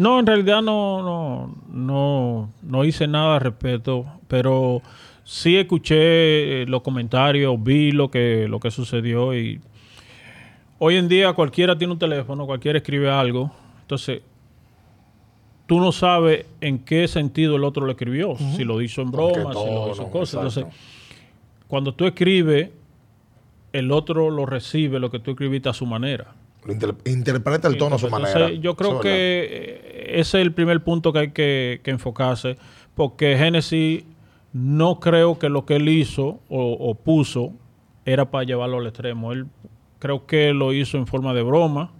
No, en realidad no, no, no, no hice nada al respecto, pero sí escuché eh, los comentarios, vi lo que, lo que sucedió y hoy en día cualquiera tiene un teléfono, cualquiera escribe algo, entonces tú no sabes en qué sentido el otro lo escribió, si lo hizo en broma, si lo hizo cosas. exacto. Entonces, cuando tú escribes, el otro lo recibe lo que tú escribiste a su manera. Inter- interpreta el tono a su manera. yo creo es que eh, ese es el primer punto que hay que, que enfocarse, porque Genesis no creo que lo que él hizo o, o puso era para llevarlo al extremo. Él creo que lo hizo en forma de broma,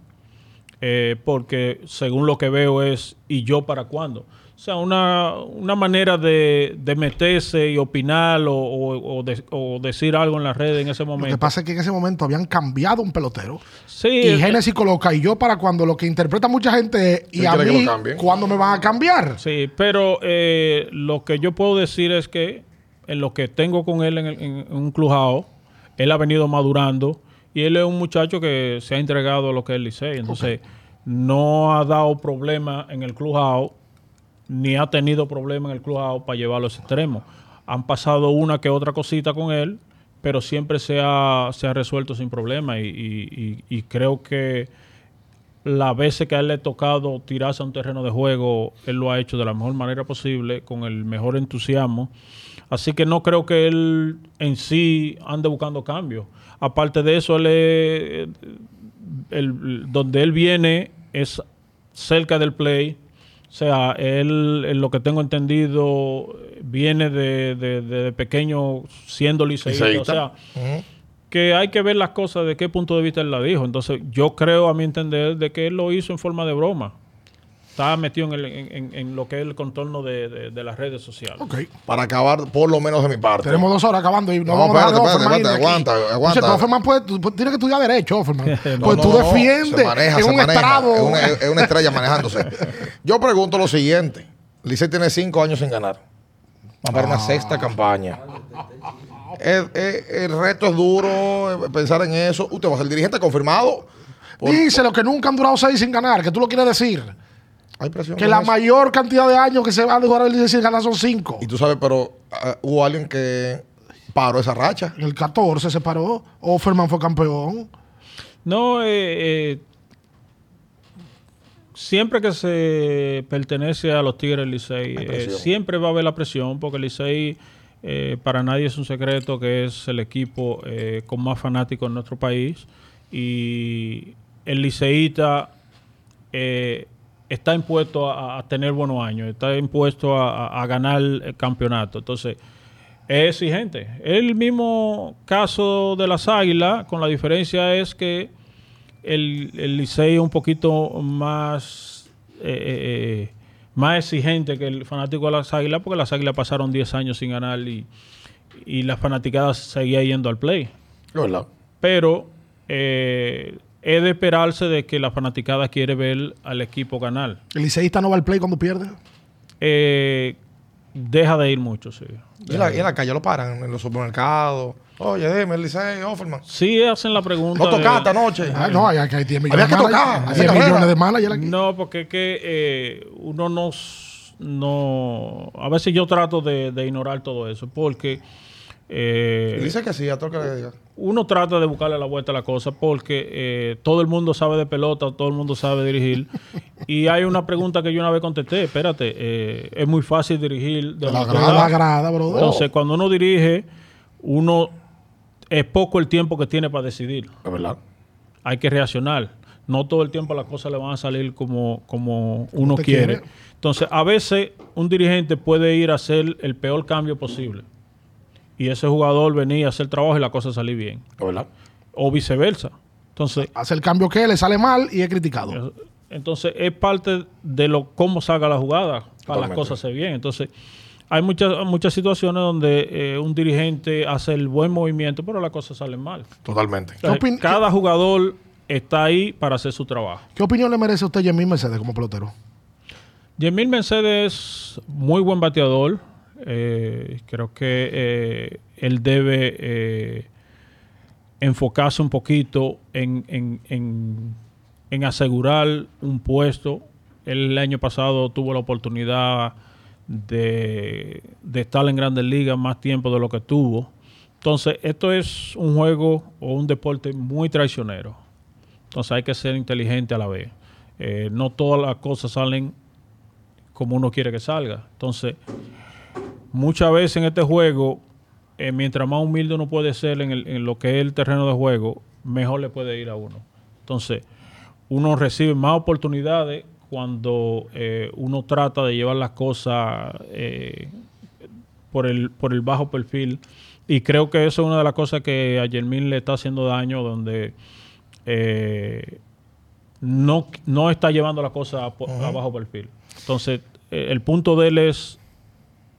eh, porque según lo que veo es ¿y yo para cuándo? O sea, una, una manera de, de meterse y opinar o, o- o de- o decir algo en las redes en ese Lo que momento. pasa es que en ese momento habían cambiado un pelotero. Sí, Y eh, Genesis coloca, y yo para cuando lo que interpreta mucha gente es, y a mí. ¿cuándo me van a cambiar? Sí, pero eh, lo que yo puedo decir es que en lo que tengo con él en, el- en- un clubhouse, él ha venido madurando y él es un muchacho que se ha entregado a lo que es el Licey. Entonces, no ha dado problema en el clubhouse, ni ha tenido problema en el clubhouse para llevarlo a ese extremo. Han pasado una que otra cosita con él, pero siempre se ha, se ha resuelto sin problema y, y- creo que las veces que a él le ha tocado tirarse a un terreno de juego, él lo ha hecho de la mejor manera posible, con el mejor entusiasmo. Así que no creo que él en sí ande buscando cambios. Aparte de eso, él el- donde él viene es cerca del play. O sea, él, en lo que tengo entendido, viene de, de- de pequeño siendo liceísta. O sea, que hay que ver las cosas de qué punto de vista él la dijo. Entonces, yo creo, a mi entender, de que él lo hizo en forma de broma. Estaba metido en, el- en- en- en lo que es el contorno de, de- de las redes sociales. Ok. Para acabar, por lo menos de mi parte. Tenemos dos horas acabando y no, No, vamos espérate, a espérate, de aquí. aguanta, aguanta. Cierto, Offerman puede, tú- tienes que estudiar Derecho, Offerman. No, pues No, tú defiendes se maneja, en se un maneja. estrado. Es una, es una estrella manejándose. Yo pregunto lo siguiente. Licey tiene cinco años sin ganar. Va para una sexta campaña. El, el- el reto es duro, eh, pensar en eso. Usted va a ser dirigente confirmado. Por- Dice lo que nunca han durado seis sin ganar, que tú lo quieres decir. Hay presión Que la eso. mayor cantidad de años que se va a jugar el Licey sin ganar son cinco. Y tú sabes, pero ah, hubo alguien que paró esa racha. En el 14 se paró. Offerman fue campeón. No, eh, eh, siempre que se pertenece a los Tigres del Licey, eh, siempre va a haber la presión, porque el Licey, eh, para nadie es un secreto que es el equipo eh, con más fanáticos en nuestro país. Y el liceísta eh, está impuesto a, a tener buenos años, está impuesto a, ganar el campeonato. Entonces, es exigente. El mismo caso de las Águilas, con la diferencia es que el, el Licey es un poquito más, eh, eh, eh, más exigente que el fanático de las Águilas, porque las Águilas pasaron 10 años sin ganar y, y las fanaticadas seguían yendo al play. Verdad. Pero eh, es de esperarse de que la fanaticada quiere ver al equipo ganar. El liceísta no va al play cuando pierde. Eh, deja de ir mucho, sí. Y en la, y en la calle lo paran, en los supermercados. Oye, dime, el Licey, Offerman. Sí hacen la pregunta. No tocaste anoche. Ah, no, hay, hay 10 millones Había de que tocar, Hay esa 10 carrera. millones de aquí. No, porque es que eh, uno no, no... A veces yo trato de, de ignorar todo eso, porque eh, Y dice que sí, a todo que le diga. uno trata de buscarle la vuelta a la cosa, porque eh, todo el mundo sabe de pelota, todo el mundo sabe dirigir. y hay una pregunta que yo una vez contesté, espérate, eh, es muy fácil dirigir de La grada, la grada, brother. Entonces, cuando uno dirige, uno es poco el tiempo que tiene para decidir. Es verdad. Hay que reaccionar. No todo el tiempo las cosas le van a salir como, como uno quiere. Entonces, a veces un dirigente puede ir a hacer el peor cambio posible. Y ese jugador venía a hacer trabajo y la cosa salir bien. Verdad. O viceversa. Entonces, Hace el cambio que le sale mal y es criticado. entonces es parte de lo cómo salga la jugada para las cosas se bien. Entonces, hay muchas muchas situaciones donde eh, un dirigente hace el buen movimiento, pero las cosas salen mal. Totalmente. Entonces, cada jugador está ahí para hacer su trabajo. ¿Qué opinión le merece a usted Jemín Mercedes como pelotero? Yemil Mercedes es muy buen bateador. Eh, creo que eh, él debe eh, enfocarse un poquito en, en- en- en asegurar un puesto. El año pasado tuvo la oportunidad de, de estar en grandes ligas más tiempo de lo que tuvo. Entonces, esto es un juego o un deporte muy traicionero. Entonces hay que ser inteligente a la vez. Eh, no todas las cosas salen como uno quiere que salga. Entonces, muchas veces en este juego, eh, mientras más humilde uno puede ser en, el- en lo que es el terreno de juego, mejor le puede ir a uno. Entonces, uno recibe más oportunidades cuando eh, uno trata de llevar las cosas eh, por, el, por el bajo perfil. Y creo que eso es una de las cosas que a Yermín le está haciendo daño, donde eh, no, no está llevando la cosa a, a bajo perfil. Entonces, eh, el punto de él es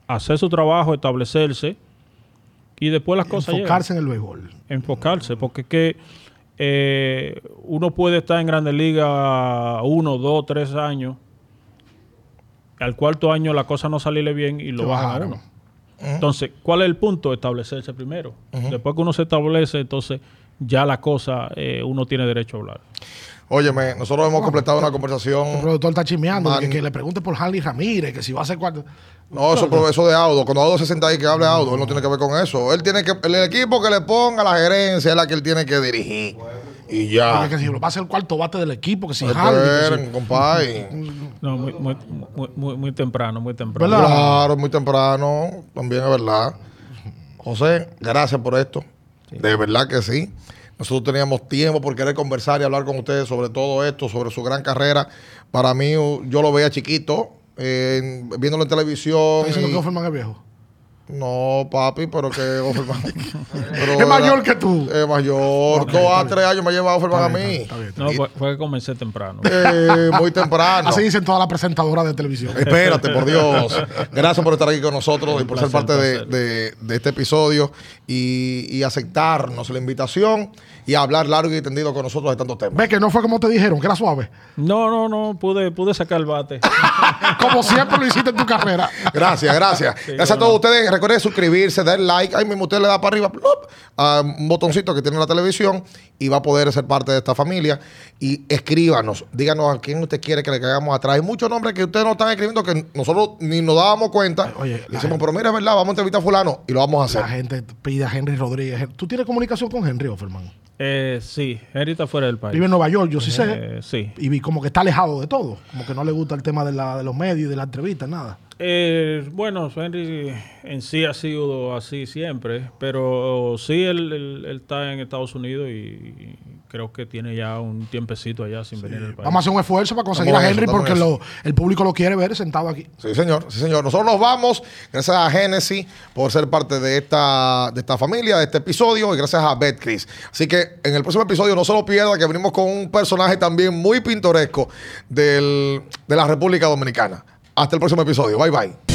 hacer su trabajo, establecerse y después las cosas llegan Enfocarse en el béisbol. enfocarse, porque es que eh, uno puede estar en Grandes Ligas uno, dos, tres años, al cuarto año la cosa no salirle bien y lo bajan a. Entonces, ¿cuál es el punto? Establecerse primero. Después que uno se establece, entonces ya la cosa, eh, uno tiene derecho a hablar. Óyeme, nosotros hemos completado una conversación. El productor está chismeando. Man. Que, que le pregunte por Harley Ramírez, que si va a hacer cuarto. No, eso, pero eso de Audo. Cuando Audo se sienta ahí que hable Audo, él no tiene que ver con eso. Él tiene que, el equipo que le ponga la gerencia es la que él tiene que dirigir. Y ya. Porque que si va a ser el cuarto bate del equipo, que si Harley. compadre. No, muy, muy, muy, muy- muy temprano, muy temprano. ¿Verdad? Claro, muy temprano, también es verdad. José, gracias por esto. De verdad que sí. Nosotros teníamos tiempo por querer conversar y hablar con ustedes sobre todo esto, sobre su gran carrera. Para mí, yo lo veía chiquito, eh, viéndolo en televisión. ¿Está diciendo y- que Offerman es viejo? No, papi, pero que Offerman. pero Es mayor que tú. Es mayor. Ok, Dos a bien. tres años me lleva Offerman a Está mí. bien, está bien, está No, fue, fue que comencé temprano. Eh, muy temprano. Así dicen todas las presentadoras de televisión. Espérate, por Dios. Gracias por estar aquí con nosotros y por ser parte de- de este episodio y, y aceptarnos la invitación y hablar largo y tendido con nosotros de tantos temas. Ve que no fue como te dijeron, que era suave. No, no, no, pude, pude sacar el bate. Como siempre lo hiciste en tu carrera. Gracias, gracias. gracias a todos ustedes. Recuerden suscribirse, dar like. Ahí mismo usted le da para arriba a un botoncito que tiene en la televisión y va a poder ser parte de esta familia. Y escríbanos, díganos a quién usted quiere que le caigamos atrás. Hay muchos nombres que ustedes no están escribiendo que nosotros ni nos dábamos cuenta. Oye, Y la decimos, pero mira, es verdad, vamos a entrevistar a fulano y lo vamos a La hacer. gente pide a Henry Rodríguez. ¿Tú tienes comunicación con Henry Offerman? Eh, sí, Henry está fuera del país. Vive en Nueva York, yo sí sé. Eh, sí. Y como que está alejado de todo. Como que no le gusta el tema de, la, de los medios y de la entrevista, nada. Eh, bueno, Henry en sí ha sido así siempre, pero sí él, él- él está en Estados Unidos y creo que tiene ya un tiempecito allá sin venir al país. Vamos a hacer un esfuerzo para conseguir Estamos a en Henry eso, porque lo- el público lo quiere ver sentado aquí. Sí, señor, sí, señor. Nosotros nos vamos. Gracias a Genesis por ser parte de esta, de esta familia, de este episodio, y gracias a Betcris. Así que en el próximo episodio no se lo pierda, que venimos con un personaje también muy pintoresco del- de la República Dominicana. Hasta el próximo episodio. Bye bye.